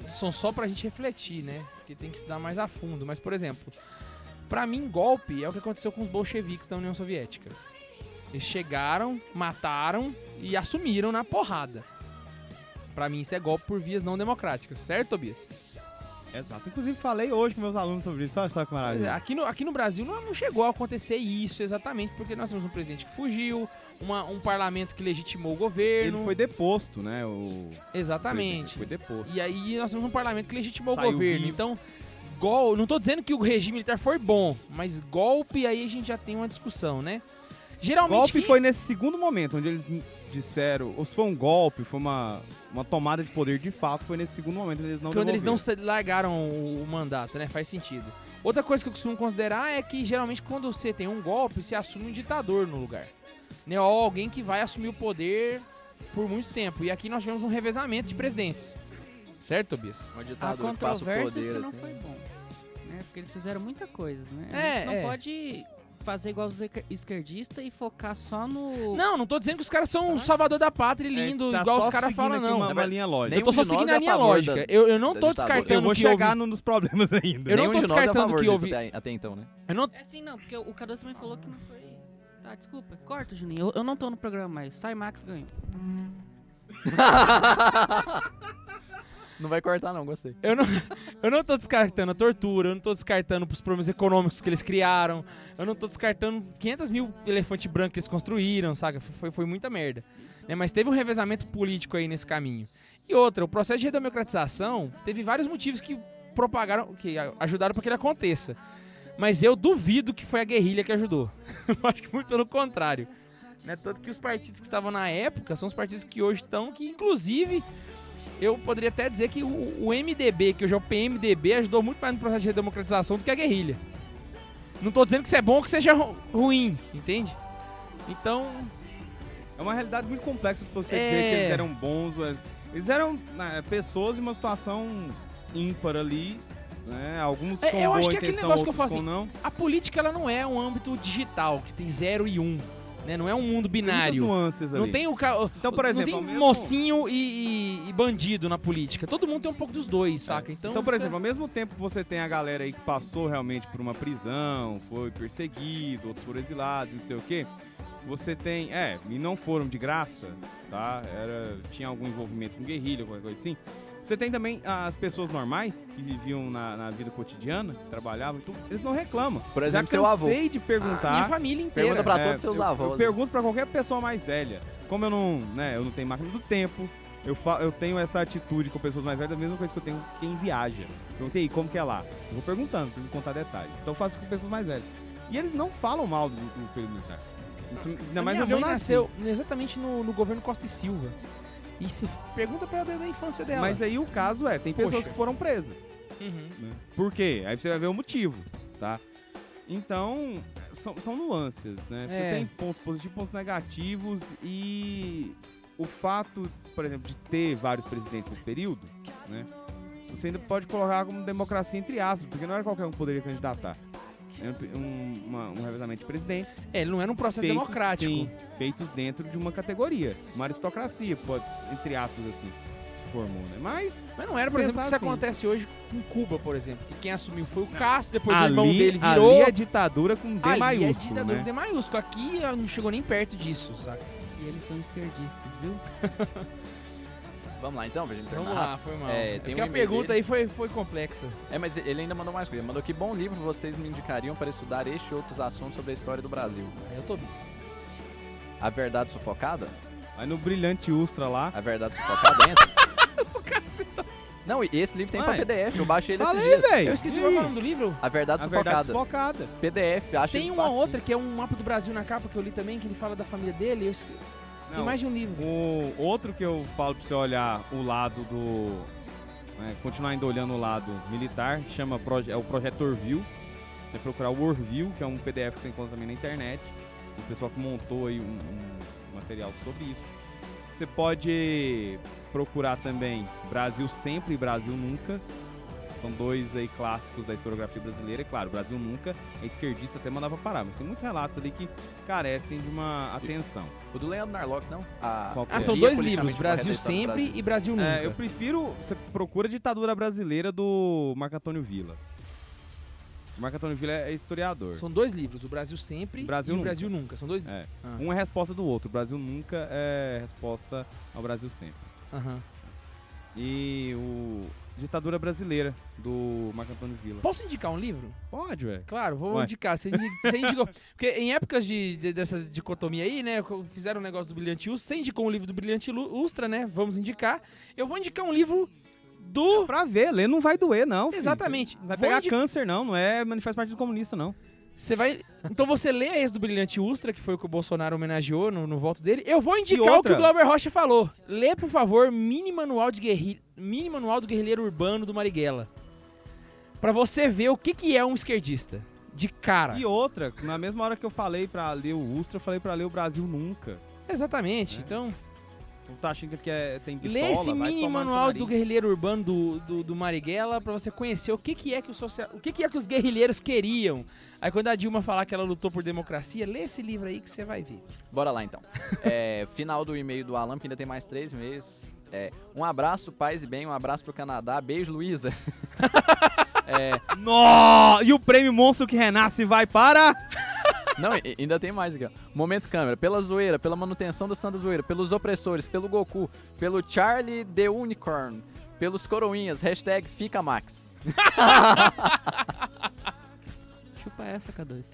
são só pra gente refletir, né? Que tem que se dar mais a fundo. Mas, por exemplo, pra mim, golpe é o que aconteceu com os bolcheviques da União Soviética. Eles chegaram, mataram e assumiram na porrada. Pra mim, isso é golpe por vias não democráticas, certo, Tobias? Exato. Inclusive falei hoje com meus alunos sobre isso. Olha só que maravilha. Aqui no, aqui no Brasil não, não chegou a acontecer isso exatamente, porque nós temos um presidente que fugiu, uma- um parlamento que legitimou o governo. Ele foi deposto, né? O Exatamente. presidente Foi deposto. E aí nós temos um parlamento que legitimou Saiu o governo. vivo. Então, gol, não tô dizendo que o regime militar foi bom, mas golpe aí a gente já tem uma discussão, né? Geralmente golpe quem- foi nesse segundo momento, onde eles disseram, ou se foi um golpe, foi uma, uma tomada de poder de fato, foi nesse segundo momento onde eles não quando eles não largaram o, o mandato, né? Faz sentido. Outra coisa que eu costumo considerar é que geralmente quando você tem um golpe, você assume um ditador no lugar. Né? Ou alguém que vai assumir o poder por muito tempo. E aqui nós tivemos um revezamento de presidentes. Certo, Tobias? Uma Há ditadura que passa o poder, que não assim. foi bom. Né? Porque eles fizeram muita coisa, né? A É, gente não é. pode fazer igual os esquer- esquerdistas e focar só no. Não, não tô dizendo que os caras são o salvador da pátria e lindo, É, tá igual os caras falam, não. Uma, É, uma mas linha lógica. Eu tô só seguindo é a linha favor lógica. Eu, eu não tô descartando Eu vou que chegar houve... nos problemas ainda. Eu não tô é descartando que houve- até, então, né? Eu não... É assim, não, porque o Cadu também falou que não foi. Tá, desculpa. Corta, Juninho. Eu, eu não tô no programa mais. Sai Max ganhou. Não vai cortar, não, gostei. Eu não, eu não tô descartando a tortura, eu não tô descartando os problemas econômicos que eles criaram, eu não tô descartando 500 mil elefantes brancos que eles construíram, saca? Foi, foi muita merda. Né? Mas teve um revezamento político aí nesse caminho. E outra, o processo de redemocratização teve vários motivos que propagaram, que ajudaram para que ele aconteça. Mas eu duvido que foi a guerrilha que ajudou. eu acho muito pelo contrário. Né? Tanto que os partidos que estavam na época são os partidos que hoje estão, que inclusive eu poderia até dizer que o, o MDB, que hoje é o PMDB, ajudou muito mais no processo de redemocratização do que a guerrilha. Não tô dizendo que isso é bom ou que seja ru- ruim, entende? Então, É uma realidade muito complexa pra você É. dizer que eles eram bons. Eles eram né, pessoas em uma situação ímpar ali. Né? Alguns É, com eu boa acho que é aquele negócio que eu falo com não. a política ela não é um âmbito digital, que tem 0 e 1. Um, né? Não é um mundo binário. nuances ali. Não tem o ca... Então, por exemplo, não tem mocinho e, e- e bandido na política. Todo mundo tem um pouco dos dois, saca? Então, Então, por fica- exemplo, ao mesmo tempo que você tem a galera aí que passou realmente por uma prisão, foi perseguido, outros foram exilados, não sei o quê. Você tem, é, e não foram de graça, tá? Era, tinha algum envolvimento com guerrilha, qualquer coisa assim. Você tem também as pessoas normais que viviam na, na vida cotidiana, que trabalhavam e tudo, eles não reclamam. Por Já exemplo, seu avô. cansei de a minha perguntar. família inteira. Pergunta pra É, todos os seus eu, avós. Eu pergunto pra qualquer pessoa mais velha. Como eu não, né, eu não tenho máquina do tempo, eu, fa- eu tenho essa atitude com pessoas mais velhas, a mesma coisa que eu tenho com quem viaja. Perguntei, como que é lá? Eu vou perguntando pra me contar detalhes. Então eu faço com pessoas mais velhas. E eles não falam mal do, do período militar. Ainda A mais minha eu mãe nasci. nasceu exatamente no, no governo Costa e Silva. E se pergunta pra ela da- infância dela. Mas aí o caso é, tem pessoas Poxa. que foram presas. Uhum. né? Por quê? Aí você vai ver o motivo, tá? Então, são, são nuances, né? Você É. tem pontos positivos, pontos negativos e o fato, por exemplo, de ter vários presidentes nesse período, né? Você ainda pode colocar como democracia entre aspas, porque não era qualquer um que poderia candidatar. Era um, uma- um revezamento de presidentes É, ele não era um processo feitos, democrático. sim, feitos dentro de uma categoria, uma aristocracia, pode, entre aspas, assim, se formou, né? Mas Mas não era, por exemplo, o que isso assim. acontece hoje com Cuba, por exemplo. Que quem assumiu foi o Castro, depois o irmão ali, dele virou. ali é ditadura com D Ali é maiúsculo, ditadura né? D maiúsculo. Aqui não chegou nem perto disso, saca? E eles são esquerdistas, viu? Vamos lá então, pra gente terminar. Vamos lá, foi mal. É, É, tem porque um a pergunta dele. aí foi, foi complexa. É, mas ele ainda mandou mais coisa. Ele mandou que bom livro vocês me indicariam para estudar este e outros assuntos sobre a história do Brasil. Aí eu tô bem. A Verdade Sufocada? Vai no Brilhante Ustra lá. A verdade sufocada dentro. Não, e esse livro tem Ué. pra PDF, eu baixei ele esses Falei, dias. velho. Eu esqueci é o aí? nome do livro. A verdade A sufocada. verdade sufocada. PDF, acho Tem uma facinho. outra que é um mapa do Brasil na capa que eu li também, que ele fala da família dele. Eu... esque- Não, mais de um livro. O outro que eu falo pra você olhar o lado do. né, continuar ainda olhando o lado militar, chama é o projeto Orville. Você procurar o Orville, que é um PDF que você encontra também na internet. O pessoal que montou aí um, um material sobre isso. Você pode procurar também Brasil Sempre e Brasil Nunca. São dois aí clássicos da historiografia brasileira. E claro, Brasil Nunca é esquerdista até mandava parar, mas tem muitos relatos ali que carecem de uma atenção. O do Leandro Narlock, não? A... Ah, é? são dois livros, Brasil Sempre Brasil. e Brasil Nunca. É, eu prefiro. Você procura a ditadura brasileira do Marco Antônio Vila. O Marco Antônio Vila é historiador. São dois livros, o Brasil Sempre Brasil e o Nunca. Brasil Nunca. São dois... É. Ah. Um é resposta do outro. O Brasil nunca é resposta ao Brasil sempre. Aham. E o Ditadura Brasileira, do Marco Antônio Vila. Posso indicar um livro? Pode, velho. Claro, vou Vai. indicar. Você, você indicou. Porque em épocas de, de- dessa dicotomia aí, né? Fizeram um negócio do Brilhante Ustra. Você indicou um livro do Brilhante Ustra, né? Vamos indicar. Eu vou indicar um livro do. Pra ver, ler não vai doer, não. filho. Exatamente. Não vai Vou pegar indi- câncer, não. Não é Manifesto Partido Comunista, não. Você vai. Então você lê esse do Brilhante Ustra, que foi o que o Bolsonaro homenageou no, no voto dele. Eu vou indicar o que o Glauber Rocha falou. Lê, por favor, Mini Manual, de Guerri... Mini Manual do Guerrilheiro Urbano do Marighella. Pra você ver o que, que é um esquerdista. De cara. E outra, na mesma hora que eu falei pra ler o Ustra, eu falei pra ler o Brasil nunca. Exatamente. É. Então. Tu tá achando que é, tem bitola, Lê esse mini manual do guerrilheiro urbano do, do, do Marighella pra você conhecer o que, que é que o social, o que, que é que os guerrilheiros queriam. Aí quando a Dilma falar que ela lutou por democracia, lê esse livro aí que você vai ver. Bora lá então. É, final do e-mail do Alan, que ainda tem mais três e-mails. É, um abraço, paz e bem, um abraço pro Canadá. Beijo, Luísa. É, Nó! E o prêmio Monstro que Renasce vai para... não, ainda tem mais aqui, ó. Momento câmera, pela zoeira, pela manutenção do Santa Zoeira, pelos opressores, pelo Goku, pelo Charlie the Unicorn, pelos coroinhas, hashtag fica Max. Chupa essa, K2.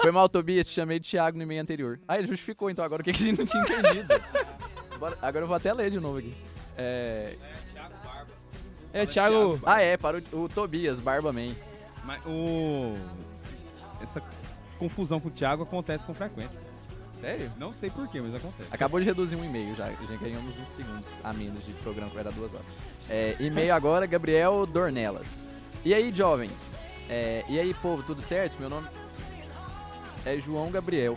Foi mal, Tobias, te chamei de Thiago no e-mail anterior. Ah, ele justificou então agora o que, que a gente não tinha entendido. Bora- agora eu vou até ler de novo aqui. É, É, Thiago. Ah, é, para o, o Tobias, Barba Man. Mas o... Essa confusão com o Thiago acontece com frequência. Sério? Não sei porquê, mas acontece. Acabou de reduzir um e-mail já, já ganhamos uns segundos a menos de programa que vai dar duas horas. É, e-mail agora, Gabriel Dornelas. E aí, jovens? É, e aí, povo, tudo certo? Meu nome é João Gabriel.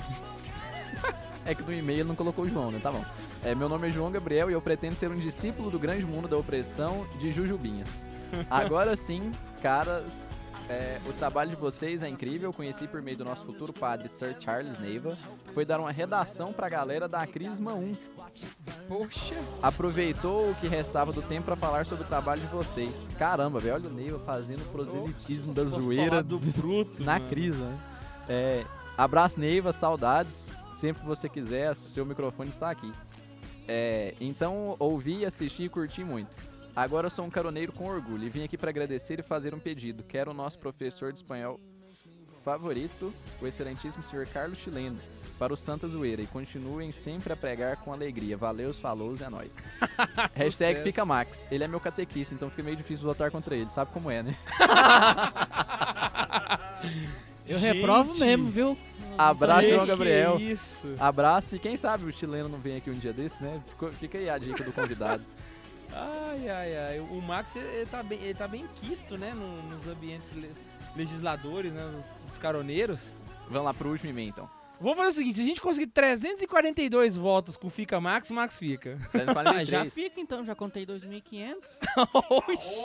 é que no e-mail ele não colocou João, né? Tá bom. É, meu nome é João Gabriel e eu pretendo ser um discípulo do grande mundo da opressão de Jujubinhas. Agora sim, caras, é, o trabalho de vocês é incrível. Conheci por meio do nosso futuro padre Sir Charles Neiva. Foi dar uma redação pra galera da Crisma 1. Poxa. Aproveitou o que restava do tempo pra falar sobre o trabalho de vocês. Caramba, velho, olha o Neiva fazendo proselitismo da zoeira do bruto. na mano. Crisma. né? É, abraço, Neiva, saudades. Sempre que você quiser, seu microfone está aqui. É, então, ouvi, assisti e curti muito. Agora eu sou um caroneiro com orgulho e vim aqui para agradecer e fazer um pedido. Quero o nosso professor de espanhol favorito, o excelentíssimo senhor Carlos Chileno, para o Santa Zoeira e continuem sempre a pregar com alegria. Valeu, falou, é nóis. Hashtag fica Max. Ele é meu catequista, então fica meio difícil votar contra ele. Sabe como é, né? Eu Gente. reprovo mesmo, viu? Abraço, João Gabriel. isso? Abraço e quem sabe o chileno não vem aqui um dia desse, né? Fica aí a dica do convidado. Ai, ai, ai. O Max, ele, tá, bem, ele tá bem quisto, né? no- nos ambientes le- legisladores, né? Nos, nos caroneiros. Vamos lá pro último e-mail, então. Vamos fazer o seguinte: se a gente conseguir 342 votos com Fica Max, o Max fica. Ah, já 343. fica então, já contei 2.500. Oxi.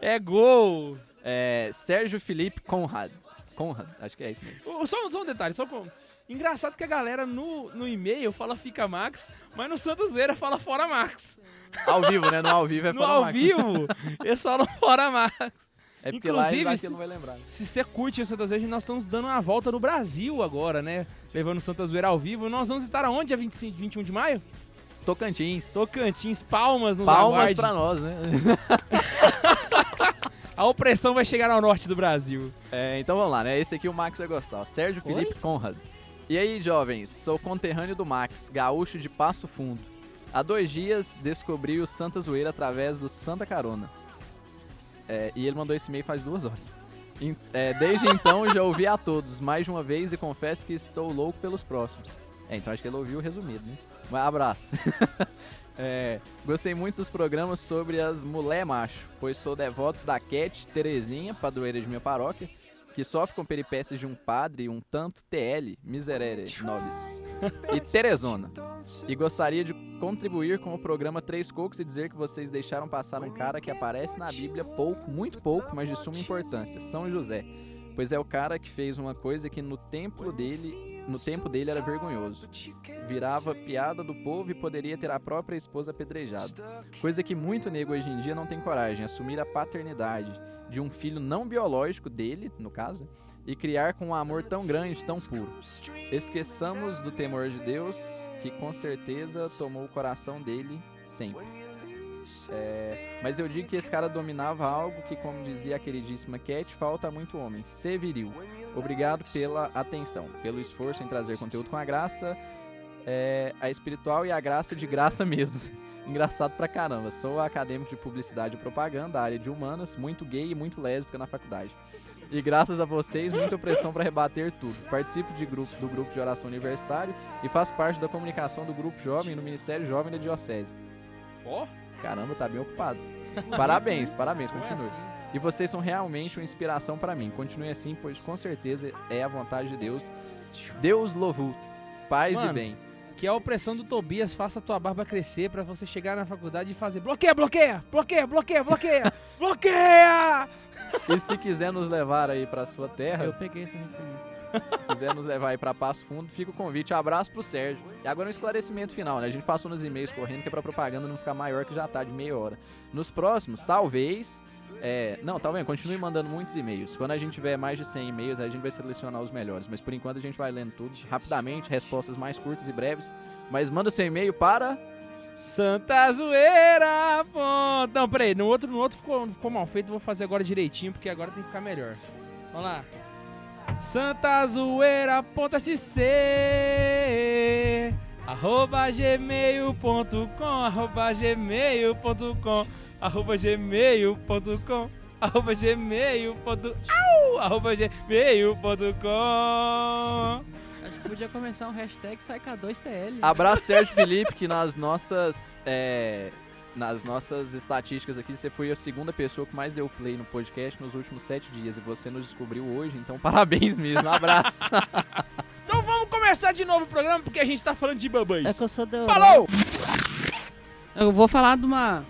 É gol! É, Sérgio Felipe Conrad. Conrad, acho que é isso mesmo. Só, só um detalhe, só com... Engraçado que a galera no, no e-mail fala Fica Max, mas no Santa Zoeira fala Fora Max. Ao vivo, né? No ao vivo é no fora ao Max. vivo, eles falam Fora Max. É porque lá Inclusive, que se- não vai lembrar. Se você curte o Santa Zoeira, nós estamos dando uma volta no Brasil agora, né? Levando o Santa Zoeira ao vivo. Nós vamos estar aonde, dia 25, 21 de maio? Tocantins. Tocantins, Palmas nos Palmas aguarde. pra nós, né? A opressão vai chegar ao norte do Brasil. É, então vamos lá, né? Esse aqui o Max vai gostar. ó. Sérgio Oi? Felipe Conrad. E aí, jovens, sou conterrâneo do Max, gaúcho de Passo Fundo. Há dois dias descobri o Santa Zoeira através do Santa Carona. É, e ele mandou esse e-mail faz duas horas. É, desde então já ouvi a todos, mais de uma vez, e confesso que estou louco pelos próximos. É, então acho que ele ouviu o resumido, né? Mas abraço. É, gostei muito dos programas sobre as mulher macho, pois sou devoto da Cat Terezinha, padroeira de minha paróquia, que sofre com peripécias de um padre um tanto TL, miserere nobis, e Terezona. E gostaria de contribuir com o programa Três Cocos e dizer que vocês deixaram passar um cara que aparece na Bíblia pouco, muito pouco, mas de suma importância, São José. Pois é o cara que fez uma coisa que no templo dele, no tempo dele era vergonhoso. Virava piada do povo e poderia ter a própria esposa apedrejada. Coisa que muito nego hoje em dia não tem coragem, assumir a paternidade de um filho não biológico dele, no caso, e criar com um amor tão grande, tão puro. Esqueçamos do temor de Deus, que com certeza tomou o coração dele sempre. É, mas eu digo que esse cara dominava algo que, como dizia a queridíssima Cat, falta muito homem. Ser viril. Obrigado pela atenção, pelo esforço em trazer conteúdo com a graça, é, a espiritual e a graça de graça mesmo. Engraçado pra caramba. Sou acadêmico de publicidade e propaganda, área de humanas, muito gay e muito lésbica na faculdade. E graças a vocês, muita opressão para rebater tudo. Participo de grupo, do grupo de oração universitário e faço parte da comunicação do grupo jovem no Ministério Jovem da Diocese. Ó, Caramba, tá bem ocupado. Parabéns, parabéns, é continue. assim. E vocês são realmente uma inspiração pra mim. Continue assim, pois com certeza é a vontade de Deus. Deus louvut. Paz Mano. e bem. Que a opressão do Tobias faça a tua barba crescer pra você chegar na faculdade e fazer bloqueia, bloqueia, bloqueia, bloqueia, bloqueia, bloqueia! E se quiser nos levar aí pra sua terra, Eu peguei essa referência. Se quiser nos levar aí pra Passo Fundo, fica o convite. Abraço pro Sérgio. E agora um esclarecimento final, né? A gente passou nos e-mails correndo que é pra propaganda não ficar maior que já tá de meia hora. Nos próximos, talvez. É, não, tá? Continue mandando muitos e-mails. Quando a gente tiver mais de 100 e-mails, a gente vai selecionar os melhores. Mas por enquanto a gente vai lendo tudo rapidamente, respostas mais curtas e breves. Mas manda seu e-mail para. Santa Zoeira, ponto. Não, peraí, no outro, no outro ficou, ficou mal feito, vou fazer agora direitinho, porque agora tem que ficar melhor. Vamos lá. santazoeira.sc arroba gmail.com arroba gmail.com arroba gmail.com arroba gmail.com arroba gmail.com Acho que podia começar um hashtag SaiK2TL. Abraço, Sérgio Felipe, que nas nossas. é, nas nossas estatísticas aqui, você foi a segunda pessoa que mais deu play no podcast nos últimos sete dias. E você nos descobriu hoje, então parabéns mesmo. Um abraço. Então vamos começar de novo o programa, porque a gente tá falando de babães. É que eu sou da Falou! Eu vou falar de uma.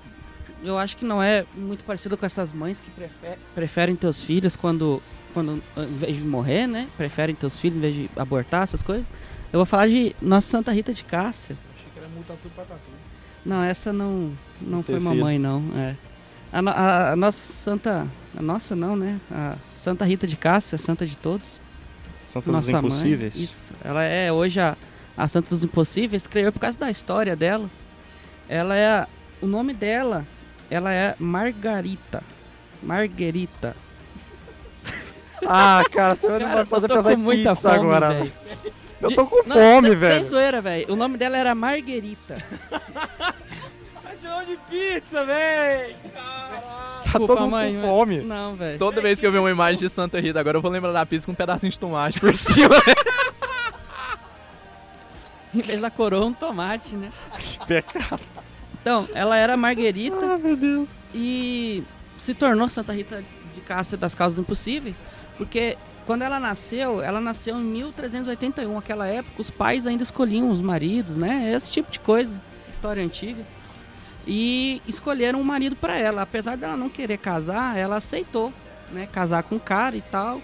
Eu acho que não é muito parecido com essas mães que prefe- preferem teus filhos quando, quando, em vez de morrer, né? Preferem teus filhos em vez de abortar, essas coisas. Eu vou falar de Nossa Santa Rita de Cássia. Achei que era multar tudo pra tatu. Não, essa não, não foi ter mamãe, não. É. A, a- a nossa Santa. A nossa não, né? A Santa Rita de Cássia, Santa de todos. Santa dos nossa Impossíveis. Mãe. Isso. Ela é hoje a, a Santa dos Impossíveis, creio por causa da história dela. Ela é. a- O nome dela, ela é Margarita. Marguerita. Ah, cara, você vai Cara, eu fazer pensar em muita pizza fome, agora. velho. Eu tô com Não, fome, sem- velho. Sem zoeira, velho. O nome dela era Marguerita. Tá de pizza? Caralho! Tá todo mundo mãe, com mas- fome. Não, velho. Toda vez que eu ver uma imagem de Santa Rita, agora eu vou lembrar da pizza com um pedacinho de tomate por cima. Em vez da coroa, um tomate, né? Que pecado. Então, ela era Marguerita. Ah, meu Deus. e se tornou Santa Rita de Cássia das Causas Impossíveis, porque quando ela nasceu, ela nasceu em 1381, aquela época os pais ainda escolhiam os maridos, né? Esse tipo de coisa, história antiga. E escolheram um marido para ela, apesar dela não querer casar, ela aceitou, né, casar com o cara e tal.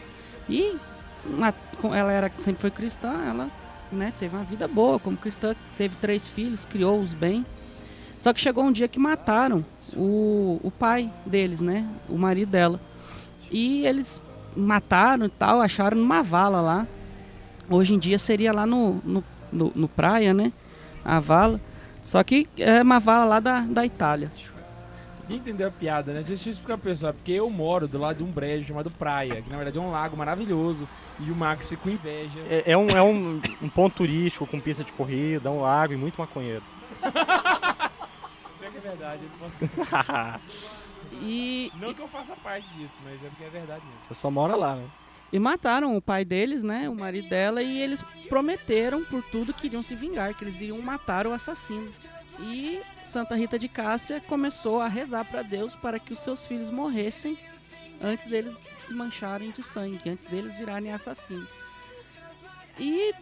E uma- ela era sempre foi cristã, ela, né, teve uma vida boa como cristã, teve três filhos, criou-os bem. Só que chegou um dia que mataram o, o pai deles, né? O marido dela. E eles mataram e tal, acharam numa vala lá. Hoje em dia seria lá no, no, no, no praia, né? A vala. Só que é uma vala lá da, da Itália. Quem entendeu a piada, né? Deixa eu explicar pro pessoal. Porque eu moro do lado de um brejo chamado Praia, que na verdade é um lago maravilhoso. E o Max fica com inveja. É, é um, é um, um ponto turístico com pista de corrida, um lago e muito maconheiro. É verdade, eu posso... E, Não que eu faça parte disso, mas é porque é verdade mesmo. Você só mora lá, né? e mataram o pai deles, né? O marido dela, e eles prometeram por tudo que iriam se vingar, que eles iriam matar o assassino. E Santa Rita de Cássia começou a rezar para Deus para que os seus filhos morressem antes deles se mancharem de sangue, antes deles virarem assassinos. E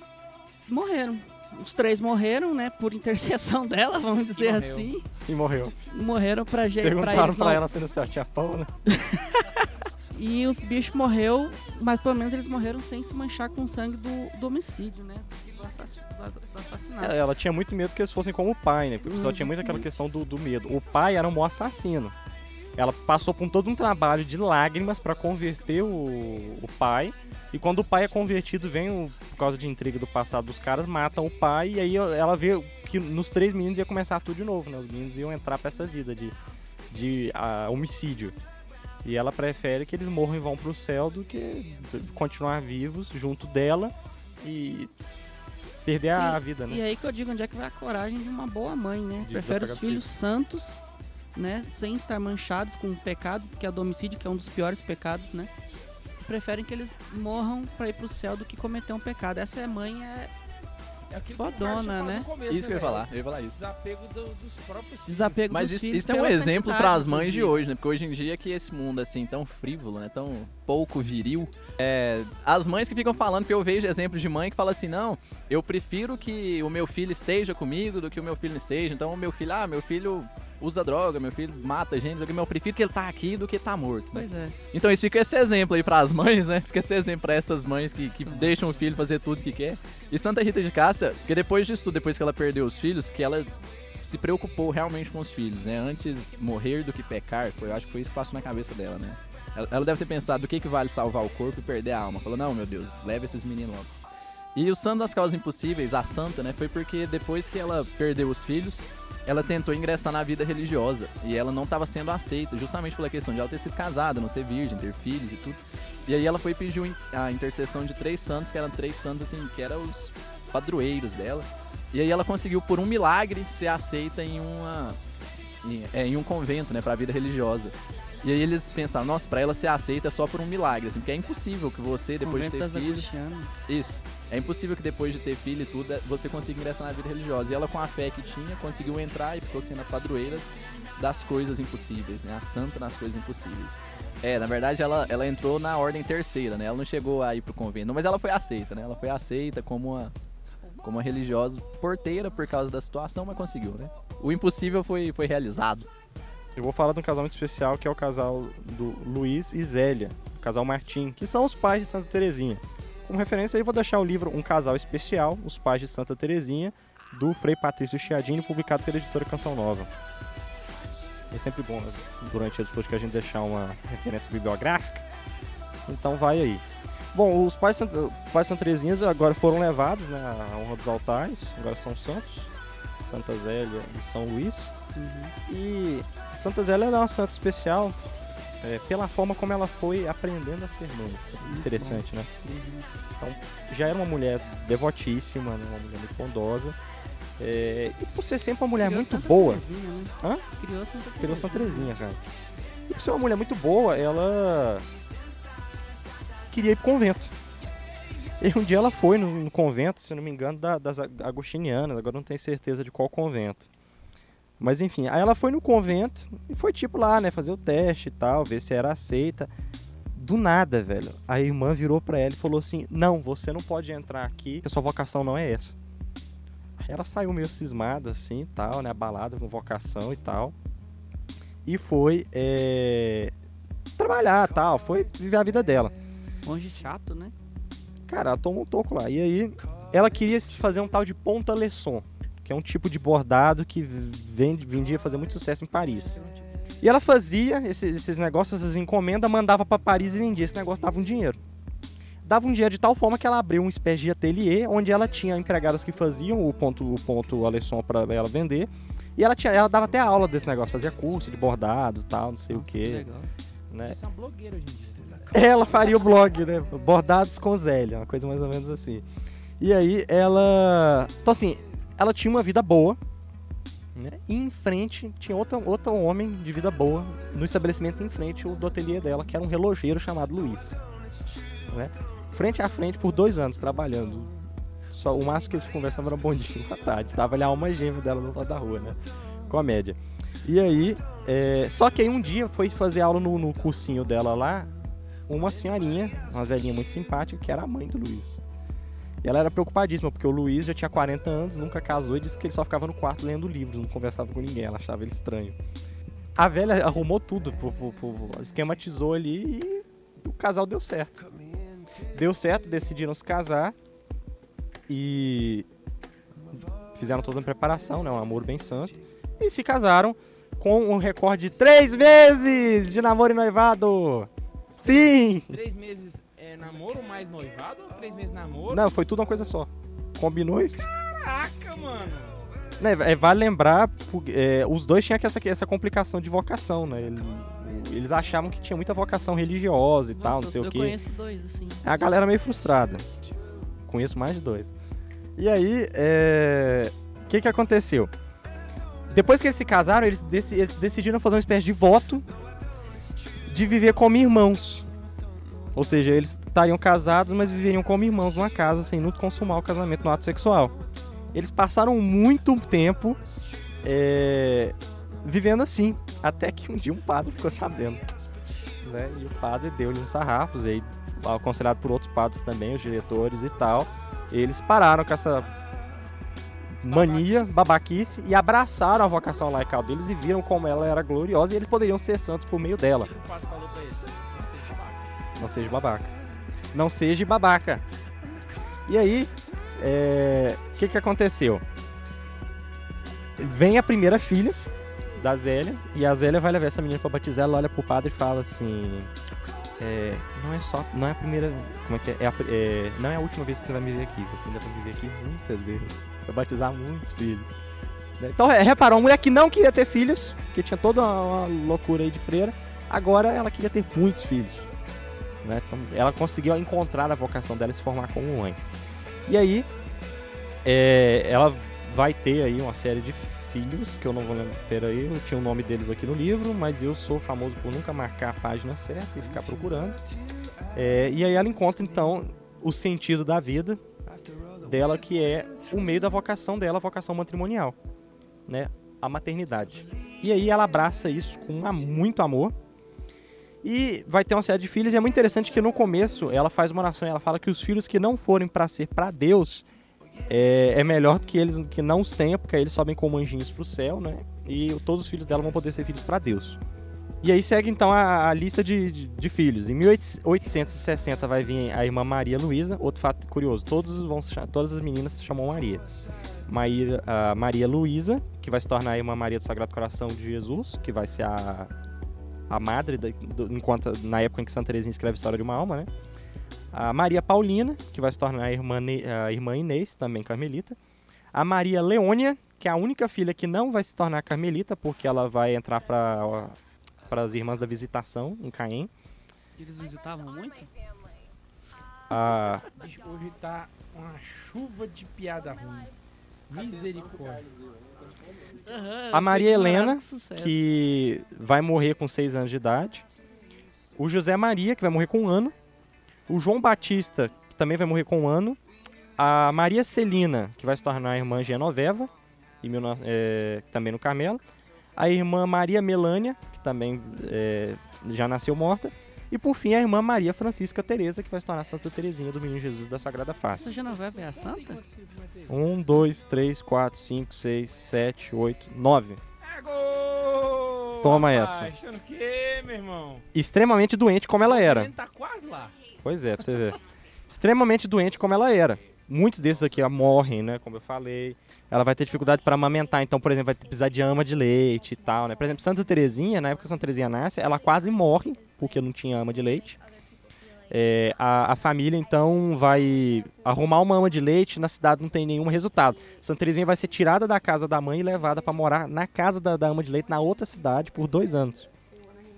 morreram. Os três morreram, né? Por intercessão dela, vamos dizer morreu. assim. E morreu. Morreram pra, gente, pra Perguntaram eles pra não ela se no céu tinha pão, né? E os bichos morreu, mas pelo menos eles morreram sem se manchar com o sangue do, do homicídio, né? Do, assass- do- do assassinato. Ela tinha muito medo que eles fossem como o pai, né? Porque o pessoal tinha muito aquela questão do, do medo. O pai era um bom assassino. Ela passou por todo um trabalho de lágrimas pra converter o, o pai. E quando o pai é convertido, vem, o- por causa de intriga do passado dos caras, matam o pai. E aí ela vê que nos três meninos ia começar tudo de novo, né? Os meninos iam entrar pra essa vida de, de ah, homicídio. E ela prefere que eles morram e vão pro céu do que continuar vivos junto dela e perder a Sim, vida, né? E aí que eu digo onde é que vai a coragem de uma boa mãe, né? De Prefere os filhos santos, né? Sem estar manchados com o pecado, que é o do homicídio, que é um dos piores pecados, né? Preferem que eles morram pra ir pro céu do que cometer um pecado. Essa é mãe, é É aquilo que o Fodona, né? começo, Isso que eu ia velho? falar, eu ia falar isso. Desapego do- dos próprios filhos. desapego Mas dos isso, filhos isso é um exemplo para as mães de hoje, né? Porque hoje em dia que esse mundo assim tão frívolo, né? Tão pouco viril. é, as mães que ficam falando que eu vejo exemplos de mãe que fala assim, não, eu prefiro que o meu filho esteja comigo do que o meu filho não esteja. Então o meu filho, ah, meu filho usa droga, meu filho mata gente, eu prefiro que ele tá aqui do que tá morto, né? Pois é. Então isso fica esse exemplo aí pras mães, né? Fica esse exemplo pra essas mães que, que deixam o filho fazer tudo que quer. E Santa Rita de Cássia, porque depois disso tudo, depois que ela perdeu os filhos, que ela se preocupou realmente com os filhos, né? Antes morrer do que pecar, foi, eu acho que foi isso que passou na cabeça dela, né? Ela, ela deve ter pensado do que, que vale salvar o corpo e perder a alma. Falou, não, meu Deus, leva esses meninos logo. E o santo das causas impossíveis, a santa, né? Foi porque depois que ela perdeu os filhos, ela tentou ingressar na vida religiosa e ela não estava sendo aceita, justamente pela questão de ela ter sido casada, não ser virgem, ter filhos e tudo. E aí ela foi pedir a intercessão de três santos, que eram três santos assim, que eram os padroeiros dela. E aí ela conseguiu por um milagre ser aceita em uma em, é, em um convento, né, para a vida religiosa. E aí eles pensaram, nossa, para ela ser aceita é só por um milagre, assim, porque é impossível que você depois de ter Agustianas. isso. É impossível que depois de ter filho e tudo, é, você consiga ingressar na vida religiosa. E ela, com a fé que tinha, conseguiu entrar e ficou sendo a padroeira das coisas impossíveis, né? A santa nas coisas impossíveis. É, na verdade, ela, ela entrou na ordem terceira, né? Ela não chegou a ir pro convento, mas ela foi aceita, né? Ela foi aceita como uma, como uma religiosa porteira por causa da situação, mas conseguiu, né? O impossível foi, foi realizado. Eu vou falar de um casal muito especial que é o casal do Luiz e Zélia, o casal Martim, que são os pais de Santa Terezinha. Como referência aí vou deixar o livro Um Casal Especial, Os Pais de Santa Terezinha, do Frei Patrício Chiadini, publicado pela editora Canção Nova. É sempre bom, né, durante os podcasts, a gente deixar uma referência bibliográfica. Então vai aí. Bom, os pais, pais Terezinha agora foram levados né, à honra dos altares, agora são santos, Santa Zélia e São Luís. E Santa Zélia ela é uma santa especial é, pela forma como ela foi aprendendo a ser mãe. Interessante, né? Então, já era uma mulher devotíssima, né? uma mulher muito bondosa. é, e por ser sempre uma mulher Criou muito Santa boa, Terezinha, né? Hã? Criou Santa Terezinha. Criou Santa Terezinha, cara. E por ser uma mulher muito boa, ela queria ir pro convento. E um dia ela foi no, no convento, se não me engano, da- das agostinianas, agora não tenho certeza de qual convento. Mas enfim, aí ela foi no convento e foi tipo lá, né, fazer o teste e tal, ver se era aceita. Do nada, velho. A irmã virou pra ela e falou assim: Não, você não pode entrar aqui, que a sua vocação não é essa. Aí ela saiu meio cismada assim tal, né, abalada com vocação e tal e foi é, trabalhar tal, foi viver a vida dela. Monge chato, né? Cara, ela tomou um toco lá. E aí, ela queria se fazer um tal de ponta leçon, que é um tipo de bordado que vende, vendia fazer muito sucesso em Paris. E ela fazia esses, esses negócios, essas encomendas, mandava pra Paris e vendia. Esse negócio dava um dinheiro. Dava um dinheiro de tal forma que ela abriu uma espécie de ateliê, onde ela tinha empregadas que faziam o ponto, o ponto a leçon pra ela vender. E ela, tinha, ela dava até aula desse negócio, fazia curso de bordado e tal, não sei o Nossa, quê. legal. Né? Isso é uma blogueira hoje em dia. Ela faria o blog, né? Bordados com Zélia, uma coisa mais ou menos assim. E aí ela. Então assim, ela tinha uma vida boa. Né? E em frente tinha outro, outro homem de vida boa no estabelecimento em frente o do ateliê dela, que era um relojeiro chamado Luiz. Né? Frente a frente por dois anos trabalhando. Só, o máximo que eles conversavam era um bondinho à tarde. Tava ali a alma gêmea dela no lado da rua, né? Comédia. E aí, é, só que aí um dia foi fazer aula no, no cursinho dela lá, uma senhorinha, uma velhinha muito simpática, que era a mãe do Luiz. E ela era preocupadíssima, porque o Luiz já tinha 40 anos, nunca casou e disse que ele só ficava no quarto lendo livros, não conversava com ninguém, ela achava ele estranho. A velha arrumou tudo, pro- pro- pro- esquematizou ali e o casal deu certo. Deu certo, decidiram se casar e fizeram toda a preparação, né, um amor bem santo, e se casaram com um recorde de três meses de namoro e noivado. Sim! Três meses é namoro mais noivado ou três meses namoro? Não, foi tudo uma coisa só. Combinou e. Caraca, mano. Né, é, vale lembrar, é, os dois tinham essa, essa complicação de vocação, né? Ele- eles achavam que tinha muita vocação religiosa e tal, Nossa, não sei eu o quê. conheço dois, assim. É a galera meio frustrada. Conheço mais de dois. E aí, é, o que que aconteceu? Depois que eles se casaram, eles, deci- eles decidiram fazer uma espécie de voto de viver como irmãos. Ou seja, eles estariam casados, mas viveriam como irmãos numa casa, sem nunca consumar o casamento no ato sexual. Eles passaram muito tempo é, vivendo assim, até que um dia um padre ficou sabendo. Né? E o padre deu-lhe uns sarrafos, e aí, aconselhado por outros padres também, os diretores e tal. Eles pararam com essa mania, babaquice, e abraçaram a vocação laical deles e viram como ela era gloriosa e eles poderiam ser santos por meio dela. O padre falou Não seja babaca. Não seja babaca. E aí, é, o que que aconteceu? Vem a primeira filha da Zélia, e a Zélia vai levar essa menina pra batizar, ela olha pro padre e fala assim... é, não é só, não é a primeira, como é que é? É é, não é a última vez que você vai me ver aqui, você ainda vai me ver aqui muitas vezes, vai batizar muitos filhos. Né? Então, é, reparou, uma mulher que não queria ter filhos, que tinha toda uma, uma loucura aí de freira, agora ela queria ter muitos filhos né? Então, ela conseguiu encontrar a vocação dela e se formar como mãe. E aí, é, ela vai ter aí uma série de filhos, que eu não vou lembrar, peraí, eu tinha o nome deles aqui no livro, mas eu sou famoso por nunca marcar a página certa e ficar procurando. É, e aí ela encontra, então, o sentido da vida dela, que é o meio da vocação dela, a vocação matrimonial, né? A maternidade. E aí ela abraça isso com muito amor, e vai ter uma série de filhos. E é muito interessante que no começo ela faz uma oração ela fala que os filhos que não forem para ser para Deus é, é melhor que eles que não os tenham, porque aí eles sobem como anjinhos pro céu, né? E todos os filhos dela vão poder ser filhos para Deus. E aí segue então a, a lista de, de, de filhos. Em 1860 vai vir a irmã Maria Luísa. Outro fato curioso: todos vão todas as meninas se chamam Maria. Maria, Maria Luísa, que vai se tornar a irmã Maria do Sagrado Coração de Jesus, que vai ser a, a madre, da, do- enquanto, na época em que Santa Teresinha escreve História de uma Alma, né? A Maria Paulina, que vai se tornar a irmã, a irmã Inês, também carmelita. A Maria Leônia, que é a única filha que não vai se tornar carmelita, porque ela vai entrar para as irmãs da visitação em Caém. Eles visitavam muito? A, Bicho, hoje tá uma chuva de piada ruim. Misericórdia. A Maria Helena, que vai morrer com 6 anos de idade. O José Maria, que vai morrer com um ano. O João Batista, que também vai morrer com um ano. A Maria Celina, que vai se tornar a irmã Genoveva, no- é, também no Carmelo. A irmã Maria Melânia, que também é, já nasceu morta. E por fim, a irmã Maria Francisca Teresa, que vai se tornar Santa Teresinha do Menino Jesus da Sagrada Essa Face. Genoveva é a santa? Um, dois, três, quatro, cinco, seis, sete, oito, nove. É gol! Toma essa. Achando o quê, meu irmão? Extremamente doente como ela era. Tá quase lá. Pois é, pra você ver. Extremamente doente como ela era. Muitos desses aqui morrem, né? Como eu falei. Ela vai ter dificuldade para amamentar, então, por exemplo, vai precisar de ama de leite e tal, né? Por exemplo, Santa Terezinha, na época que Santa Terezinha nasce, ela quase morre, porque não tinha ama de leite. É, a, a família então vai arrumar uma ama de leite, na cidade não tem nenhum resultado. Santa Terezinha vai ser tirada da casa da mãe e levada para morar na casa da, da ama de leite na outra cidade por dois anos.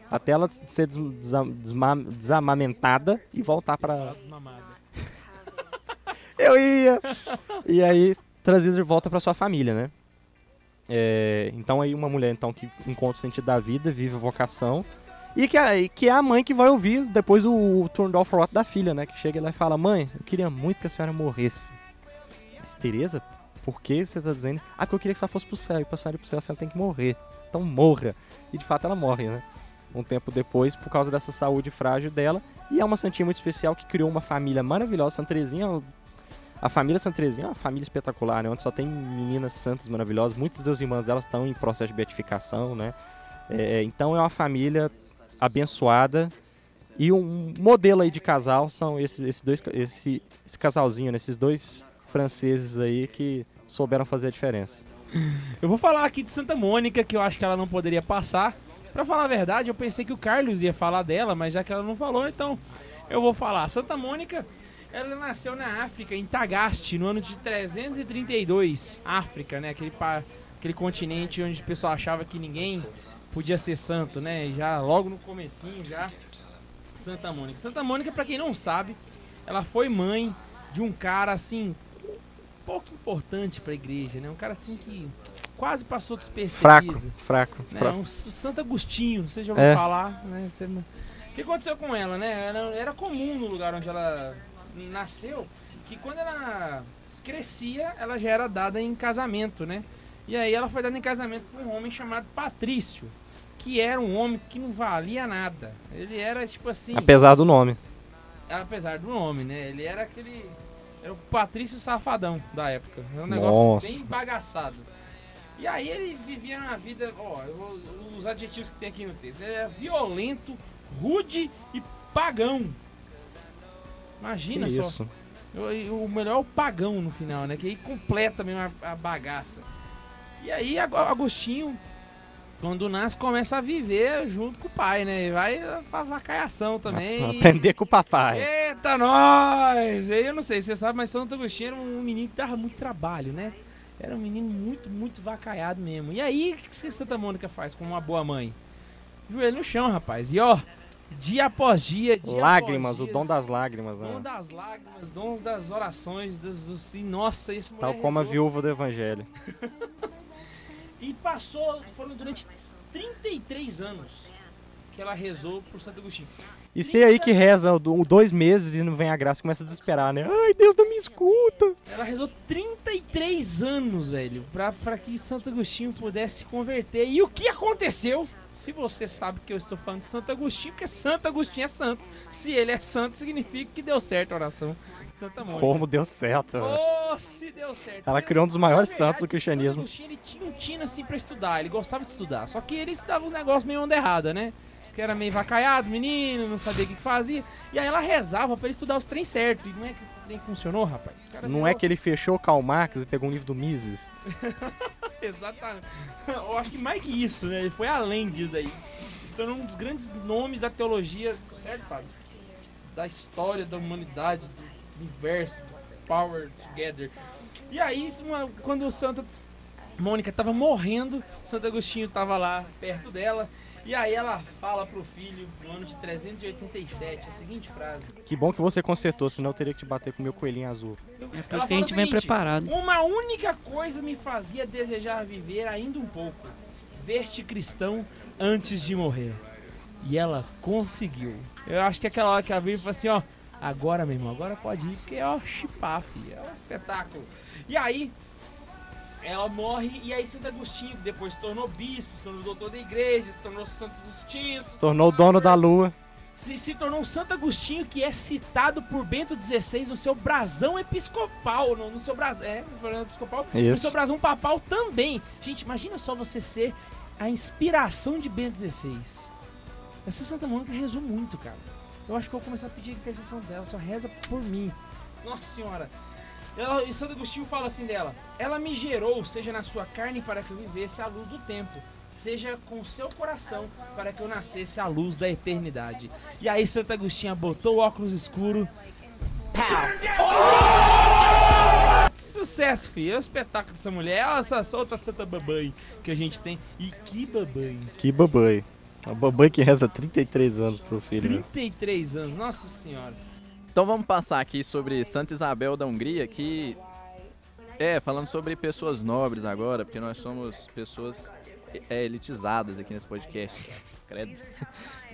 Até ela ser des, desma- desamamentada e voltar para eu ia! E aí, trazida de volta pra sua família, né? É, então aí uma mulher então que encontra o sentido da vida, vive a vocação. E que, é- que é a mãe que vai ouvir depois o, o turn off rot da filha, né? Que chega lá e fala, mãe, eu queria muito que a senhora morresse. Mas, Tereza, por que você tá dizendo? Ah, porque eu queria que ela fosse pro céu. E pra senhora ir pro céu, a senhora tem que morrer. Então morra. E de fato ela morre, né? Um tempo depois, por causa dessa saúde frágil dela. E é uma santinha muito especial que criou uma família maravilhosa. Santa Terezinha a família Santa Terezinha é uma família espetacular, né? Onde só tem meninas santas maravilhosas. Muitas das irmãs delas estão em processo de beatificação, né? É, então é uma família abençoada. E um modelo aí de casal são esses, esses dois, esse, esse casalzinho, né? esses dois franceses aí que souberam fazer a diferença. Eu vou falar aqui de Santa Mônica, que eu acho que ela não poderia passar. Pra falar a verdade, eu pensei que o Carlos ia falar dela, mas já que ela não falou, então eu vou falar. Santa Mônica, ela nasceu na África, em Tagaste, no ano de 332. África, né? Aquele, pa- aquele continente onde o pessoal achava que ninguém podia ser santo, né? Já logo no comecinho, já. Santa Mônica. Santa Mônica, pra quem não sabe, ela foi mãe de um cara, assim, pouco importante pra igreja, né? Um cara, assim, que quase passou despercebido. Fraco, fraco, Né? fraco. Um Santo Agostinho, você já ouviu É. falar, né? Você O que aconteceu com ela, né? Era, era comum no lugar onde ela nasceu, que quando ela crescia, ela já era dada em casamento, né? E aí ela foi dada em casamento por um homem chamado Patrício, que era um homem que não valia nada. Ele era tipo assim, Apesar do nome. apesar do nome, né? Ele era aquele era o Patrício Safadão da época. Era um negócio Nossa. bem bagaçado. E aí ele vivia uma vida, ó, os adjetivos que tem aqui no texto. Ele era violento, rude e pagão. Imagina Que só. isso. O, o melhor é o pagão no final, né? Que aí completa mesmo a, a bagaça. E aí Ag- Agostinho, quando nasce, começa a viver junto com o pai, né? E vai pra vacaiação também. Aprender com o papai. Eita, nós! Eu não sei se você sabe, mas Santo Agostinho era um menino que dava muito trabalho, né? Era um menino muito, muito vacaiado mesmo. E aí, o que que Santa Mônica faz como uma boa mãe? Joelho no chão, rapaz. E ó, dia após dia, dia Lágrimas, após o dias, dom das lágrimas, Dom né? das lágrimas, dom das orações, dos, dos, nossa, esse Tal como a viúva do evangelho. E passou, foram durante 33 anos que ela rezou pro Santo Agostinho. E você aí que reza do- dois meses e não vem a graça, começa a desesperar, né? Ai, Deus não me escuta. Ela rezou 33 anos, velho, pra, pra que Santo Agostinho pudesse se converter. E o que aconteceu? Se você sabe que eu estou falando de Santo Agostinho, porque Santo Agostinho é santo. Se ele é santo, significa que deu certo a oração Santa. Como deu certo. né? Oh, se deu certo. Ela criou um dos maiores na santos do verdade, cristianismo. Agostinho, ele tinha um tino assim pra estudar, ele gostava de estudar. Só que ele estudava os negócios meio onda errada, né? Que era meio vacaiado, menino, não sabia o que que fazia. E aí ela rezava pra ele estudar os trem certo. E não é que o trem funcionou, rapaz. O Não é que ele fechou Karl Marx e pegou um livro do Mises? Exatamente. Eu acho que mais que isso, né? Ele foi além disso daí. Tornou um dos grandes nomes da teologia, certo, Fábio? Da história da humanidade, universo, do Power Together. E aí, uma- quando o Santa Mônica tava morrendo, Santo Agostinho tava lá perto dela. E aí ela fala pro filho, no ano de 387, a seguinte frase. Que bom que você consertou, senão eu teria que te bater com o meu coelhinho azul. É por isso que a gente vem preparado. Uma única coisa me fazia desejar viver ainda um pouco: ver-te cristão antes de morrer. E ela conseguiu. Eu acho que é aquela hora que ela veio e falou assim: ó, agora, meu irmão, agora pode ir, porque ó, chipar, filho, é um espetáculo. E aí, ela morre, e aí Santo Agostinho depois se tornou bispo, se tornou doutor da igreja, se tornou Santo Agostinho. Se tornou o dono da lua. Se, se tornou um Santo Agostinho que é citado por Bento XVI no seu brasão episcopal. No, no seu brasão. É, no episcopal. No Isso. seu brasão papal também. Gente, imagina só você ser a inspiração de Bento XVI. Essa Santa Mônica rezou muito, cara. Eu acho que eu vou começar a pedir a intercessão dela. Só reza por mim. Nossa senhora. Ela, e Santo Agostinho fala assim dela: Ela me gerou, seja na sua carne, para que eu vivesse à luz do tempo. seja com seu coração para que eu nascesse à luz da eternidade. E aí Santa Agostinha botou o óculos escuro. Pau! Sucesso, filho. É o espetáculo dessa mulher. Olha essa solta Santa Babai que a gente tem. E que babai. Que babai. A babai que reza 33 anos pro filho. né? 33 anos, nossa senhora. Então vamos passar aqui sobre Santa Isabel da Hungria, que é falando sobre pessoas nobres agora, porque nós somos pessoas é, elitizadas aqui nesse podcast. Credo.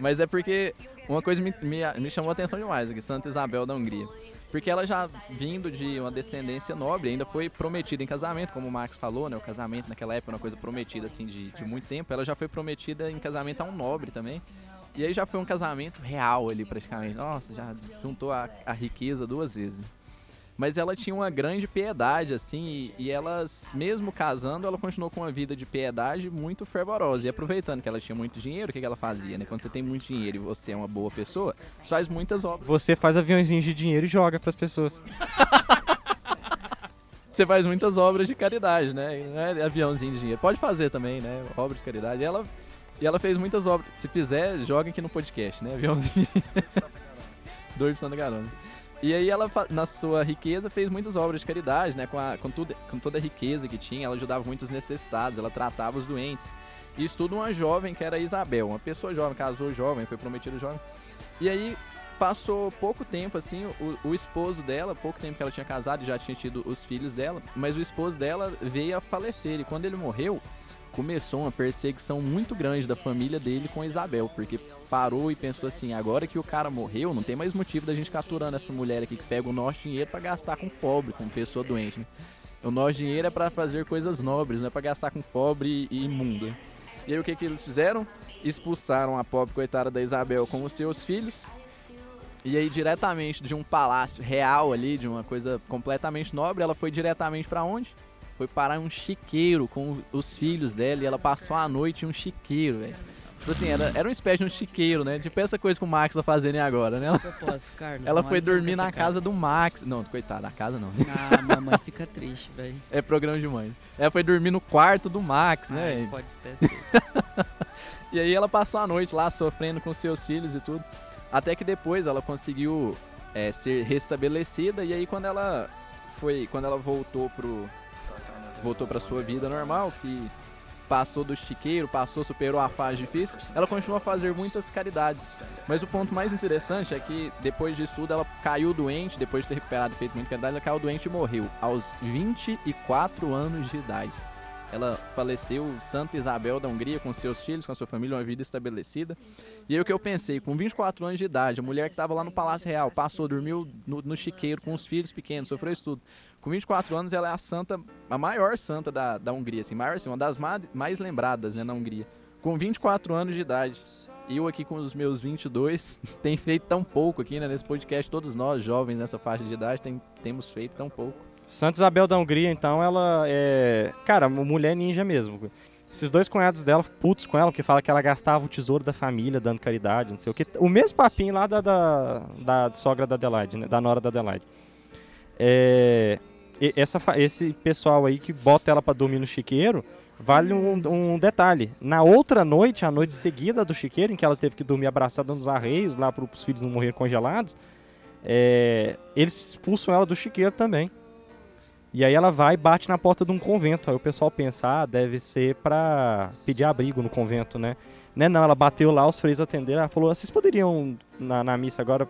Mas é porque uma coisa me, me, me chamou a atenção demais aqui, Santa Isabel da Hungria. Porque ela já vindo de uma descendência nobre, ainda foi prometida em casamento, como o Max falou, né? O casamento naquela época era uma coisa prometida assim de, de muito tempo. Ela já foi prometida em casamento a um nobre também. E aí já foi um casamento real ali praticamente. Nossa, já juntou a, a riqueza duas vezes. Mas ela tinha uma grande piedade, assim, e, e elas, mesmo casando, ela continuou com uma vida de piedade muito fervorosa. E aproveitando que ela tinha muito dinheiro, o que, que ela fazia, né? Quando você tem muito dinheiro e você é uma boa pessoa, você faz muitas obras. Você faz aviãozinhos de dinheiro e joga pras pessoas. Você faz muitas obras de caridade, né? Não é aviãozinho de dinheiro. Pode fazer também, né? Obra de caridade. E ela, e ela fez muitas obras. Se fizer, joga aqui no podcast, né? Aviãozinho de dinheiro. Dois por Santa Carona. E aí ela, na sua riqueza, fez muitas obras de caridade, né? Com, a, com, tudo, com toda a riqueza que tinha, ela ajudava muitos necessitados, ela tratava os doentes. E isso tudo uma jovem que era Isabel, uma pessoa jovem, casou jovem, foi prometida jovem. E aí passou pouco tempo, assim, o, o esposo dela, pouco tempo que ela tinha casado e já tinha tido os filhos dela, mas o esposo dela veio a falecer. E quando ele morreu, começou uma perseguição muito grande da família dele com Isabel, porque parou e pensou assim: agora que o cara morreu, não tem mais motivo da gente ficar aturando essa mulher aqui que pega o nosso dinheiro pra gastar com pobre, com pessoa doente. Né? O nosso dinheiro é pra fazer coisas nobres, não é pra gastar com pobre e imundo. E aí o que, que eles fizeram? Expulsaram a pobre coitada da Isabel com os seus filhos. E aí, diretamente de um palácio real ali, de uma coisa completamente nobre, ela foi diretamente pra onde? Foi parar em um chiqueiro com os filhos dela e ela passou a noite em um chiqueiro, velho. Tipo assim, era, era uma espécie de um chiqueiro, né? Tipo essa coisa que o Max tá fazendo agora, né? Ela, Carlos. ela foi dormir na casa do Max. Não, coitada, na casa não. Ah, mamãe fica triste, velho. É programa de mãe. Ela foi dormir no quarto do Max, Ai, né? pode ter sido. E aí ela passou a noite lá sofrendo com seus filhos e tudo. Até que depois ela conseguiu é, ser restabelecida e aí quando ela foi, quando ela voltou pro voltou para sua vida normal, que passou do chiqueiro, passou, superou a fase difícil, ela continuou a fazer muitas caridades. Mas o ponto mais interessante é que depois disso tudo ela caiu doente, depois de ter recuperado e feito muita caridade, ela caiu doente e morreu aos 24 anos de idade. Ela faleceu Santa Isabel da Hungria com seus filhos, com a sua família, uma vida estabelecida. E aí o que eu pensei, com 24 anos de idade, a mulher que estava lá no Palácio Real, passou, dormiu no, no chiqueiro com os filhos pequenos, sofreu isso tudo. Com 24 anos, ela é a santa, a maior santa da, da Hungria, assim, maior, assim, uma das ma- mais lembradas, né, na Hungria. Com 24 anos de idade. Eu aqui com os meus 22, tem feito tão pouco aqui, né, nesse podcast, todos nós, jovens nessa faixa de idade, tem, temos feito tão pouco. Santa Isabel da Hungria, então, ela é. Cara, mulher ninja mesmo. Esses dois cunhados dela, putos com ela, que fala que ela gastava o tesouro da família dando caridade, não sei o que. O mesmo papinho lá da, da, da sogra da Adelaide, né? Da nora da Adelaide. É, essa, esse pessoal aí que bota ela pra dormir no chiqueiro, vale um, um detalhe. Na outra noite, a noite seguida do chiqueiro, em que ela teve que dormir abraçada nos arreios, lá para os filhos não morrerem congelados, é, eles expulsam ela do chiqueiro também. E aí ela vai e bate na porta de um convento. Aí o pessoal pensa, ah, deve ser pra pedir abrigo no convento, né? Né não, ela bateu lá, os freios atenderam, ela falou, vocês poderiam, na, na missa agora,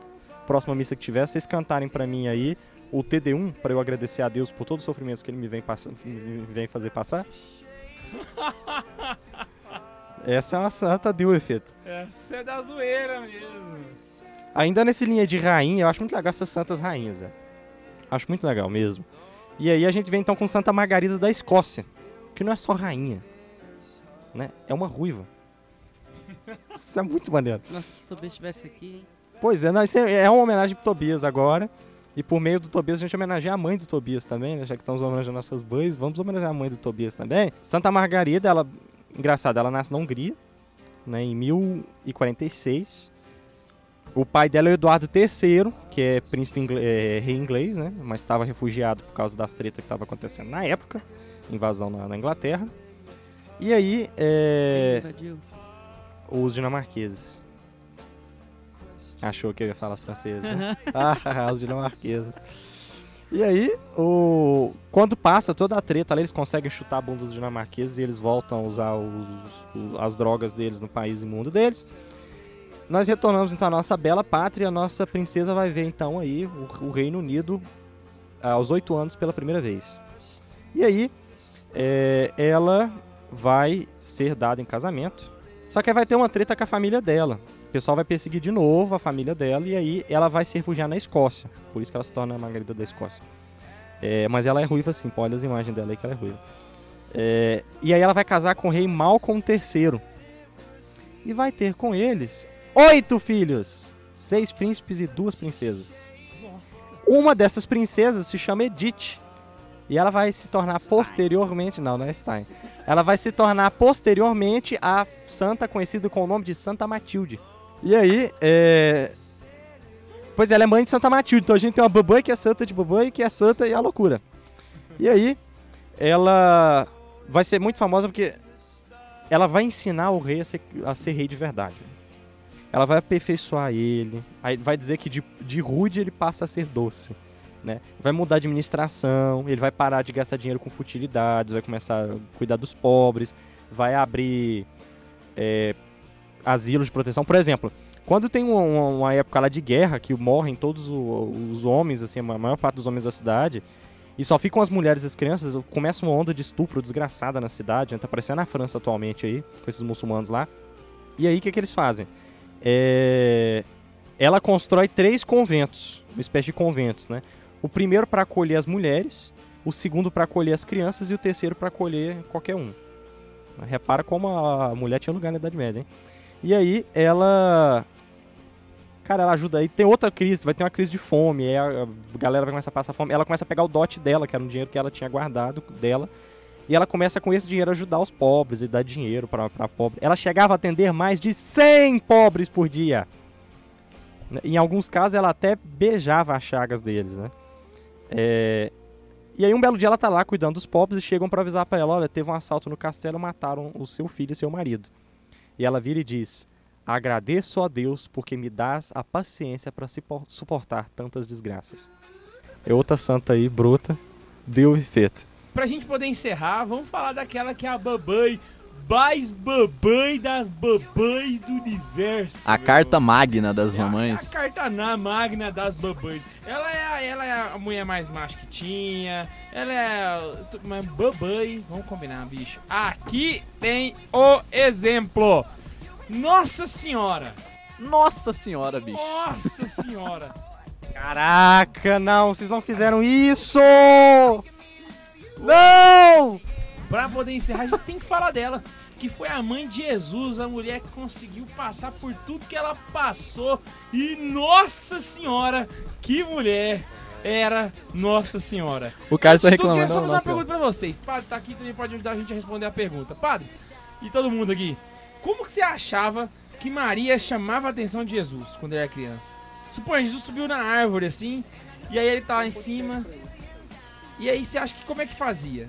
próxima missa que tiver, vocês cantarem pra mim aí o TD1, pra eu agradecer a Deus por todos os sofrimentos que ele me vem, passa, me vem fazer passar? Essa é uma santa deu efeito. Essa é da zoeira mesmo. Ainda nesse linha de rainha, eu acho muito legal essas santas rainhas, Zé. Acho muito legal mesmo. E aí a gente vem então com Santa Margarida da Escócia, que não é só rainha, né? É uma ruiva. Isso é muito maneiro. Nossa, se o Tobias estivesse aqui, hein? Pois é, não, isso é é uma homenagem pro Tobias agora. E por meio do Tobias a gente homenageia a mãe do Tobias também, né? Já que estamos homenageando nossas mães, vamos homenagear a mãe do Tobias também. Santa Margarida, ela, engraçado, ela nasce na Hungria, né? Em 1046. O pai dela é o Eduardo III, que é príncipe ingle- é, rei inglês, né? Mas estava refugiado por causa das tretas que estavam acontecendo na época, invasão na, na Inglaterra. E aí, é, os dinamarqueses. Achou que eu ia falar os franceses, né? ah, os dinamarqueses. E aí, o... quando passa toda a treta ali, eles conseguem chutar a bunda dos dinamarqueses e eles voltam a usar os- as drogas deles no país imundo deles. Nós retornamos então à nossa bela pátria a nossa princesa vai ver então aí o, o Reino Unido aos oito anos pela primeira vez. E aí, é, ela vai ser dada em casamento. Só que vai ter uma treta com a família dela. O pessoal vai perseguir de novo a família dela e aí ela vai se refugiar na Escócia. Por isso que ela se torna a Margarida da Escócia. É, mas ela é ruiva sim, pô, olha as imagens dela aí que ela é ruiva. É, e aí ela vai casar com o rei Malcolm III. E vai ter com eles oito filhos. Seis príncipes e duas princesas. Uma dessas princesas se chama Edith. E ela vai se tornar posteriormente. Não, não é Stein. Ela vai se tornar posteriormente a santa conhecida com o nome de Santa Matilde. E aí, é. Pois é, ela é mãe de Santa Matilde. Então a gente tem uma babãe que é santa de babãe, que é santa e a loucura. E aí, ela vai ser muito famosa porque ela vai ensinar o rei a ser, a ser rei de verdade. Ela vai aperfeiçoar ele, aí vai dizer que de, de rude ele passa a ser doce. Né? Vai mudar a administração, ele vai parar de gastar dinheiro com futilidades, vai começar a cuidar dos pobres, vai abrir é, asilos de proteção. Por exemplo, quando tem uma, uma- época lá de guerra que morrem todos os homens, assim, a maior parte dos homens da cidade, e só ficam as mulheres e as crianças, começa uma onda de estupro desgraçada na cidade, né? tá aparecendo na França atualmente aí, com esses muçulmanos lá. E aí o que, que eles fazem? É, Ela constrói três conventos, uma espécie de conventos, né? O primeiro para acolher as mulheres, o segundo para acolher as crianças e o terceiro para acolher qualquer um. Repara como a mulher tinha lugar na Idade Média, hein? E aí ela. Cara, ela ajuda aí. Tem outra crise, vai ter uma crise de fome. A galera vai começar a passar fome. Ela começa a pegar o dote dela, que era um dinheiro que ela tinha guardado dela. E ela começa com esse dinheiro a ajudar os pobres e dar dinheiro para pobre. Ela chegava a atender mais de 100 pobres por dia. Em alguns casos ela até beijava as chagas deles, né? É, E aí um belo dia ela tá lá cuidando dos pobres e chegam para avisar para ela, olha, teve um assalto no castelo, mataram o seu filho e seu marido. E ela vira e diz: "Agradeço a Deus porque me dás a paciência para suportar tantas desgraças." É outra santa aí, bruta, deu e feita. Pra gente poder encerrar, vamos falar daquela que é a babãe mais babãe das babães do universo. A carta irmão. magna das É a- mamães. A, carta na magna das babães. Ela é, a, ela é a mulher mais macho que tinha. Ela é a- uma babãe. Vamos combinar, bicho. Aqui tem o exemplo. Nossa senhora. Nossa senhora, bicho. Nossa senhora. Caraca, não, vocês não fizeram isso! Não! Pra poder encerrar, a gente tem que falar dela. Que foi a mãe de Jesus, a mulher que conseguiu passar por tudo que ela passou. E nossa senhora, que mulher era Nossa Senhora. O cara está reclamando. queria só fazer uma pergunta pra vocês. Padre tá aqui também pode ajudar a gente a responder a pergunta. Padre, e todo mundo aqui, como que você achava que Maria chamava a atenção de Jesus quando ele era criança? Suponha, Jesus subiu na árvore assim, e aí ele tá lá em cima. E aí você acha que como é que fazia?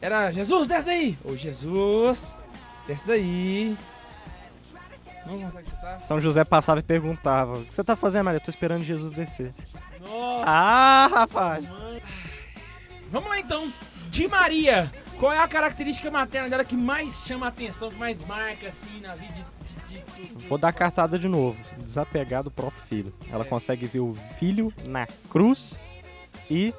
Era Jesus, desce aí! Ou Jesus, desce daí. Não consegue chutar? São José passava e perguntava: O que você tá fazendo, Maria? Eu tô esperando Jesus descer. Nossa! Ah, rapaz! Mãe. Vamos lá então, de Maria. Qual é a característica materna dela que mais chama a atenção, que mais marca assim na vida de? Vou dar a cartada de novo. Desapegar do próprio filho. Ela consegue ver o filho na cruz e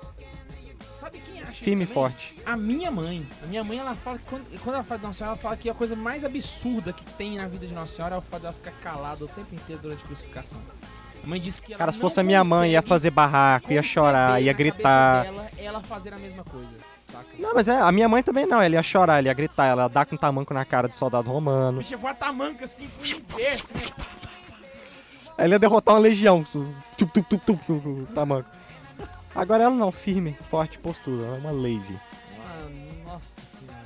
Sabe quem acha firme isso forte. A minha mãe. A minha mãe, ela fala que quando, quando ela fala de Nossa Senhora, ela fala que a coisa mais absurda que tem na vida de Nossa Senhora é o fato dela ficar calada o tempo inteiro durante a crucificação. A mãe disse que ela Cara, se fosse a minha mãe, ia fazer barraco, ia chorar, ia gritar. Dela, ela fazer a mesma coisa, saca? Não, mas é, a minha mãe também não. Ela ia chorar, ela ia gritar, ela ia dar com tamanco na cara de soldado romano. Bicho, voa tamanca assim pro universo, né? Ela ia derrotar uma legião. Tup, tup, tup, tup, tup, tamanco. Agora ela não, firme, forte postura. Ela é uma lady. Nossa senhora.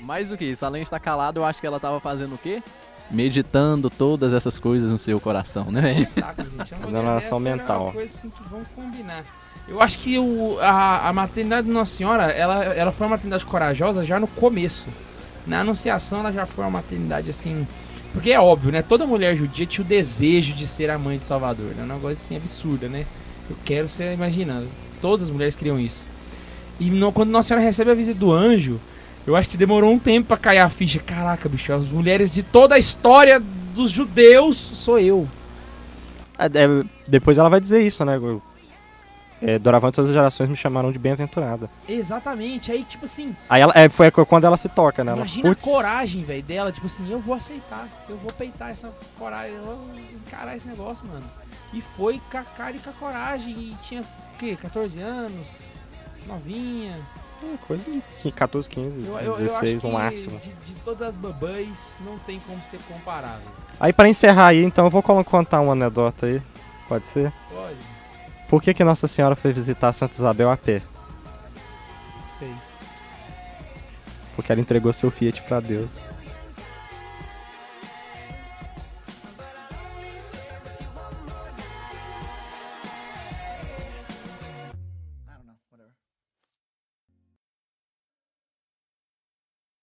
Mais do que isso, além de estar calado, eu acho que ela tava fazendo o quê? Meditando todas essas coisas no seu coração, né, gente. É mental. É uma coisa assim que vão combinar. Eu acho que o, a, a maternidade de Nossa Senhora, ela, ela foi uma maternidade corajosa já no começo. Na Anunciação ela já foi uma maternidade assim. Porque é óbvio, né? Toda mulher judia tinha o desejo de ser a mãe de Salvador, né? Um negócio assim absurda, né? Eu quero ser, imaginando. Todas as mulheres queriam isso. E quando Nossa Senhora recebe a visita do anjo, eu acho que demorou um tempo pra cair a ficha. Caraca, bicho, as mulheres de toda a história dos judeus sou eu. É, é, depois ela vai dizer isso, né? É, doravante todas as gerações me chamaram de bem-aventurada. Exatamente. Aí, tipo assim, Aí ela, é, foi quando ela se toca, né? Ela, imagina putz, a coragem, velho, dela. Tipo assim, eu vou aceitar. Eu vou peitar essa coragem. Eu vou encarar esse negócio, mano. E foi com a cara e com a coragem. E tinha, o quê? 14 anos? Novinha. é Coisa de 14, 15, Eu, eu, eu acho 16 que no máximo. De, de todas as babães, não tem como ser comparável. Aí pra encerrar aí, então eu vou contar uma anedota aí. Pode ser? Pode? Por que, que Nossa Senhora foi visitar Santa Isabel a pé? Não sei. Porque ela entregou seu Fiat pra Deus.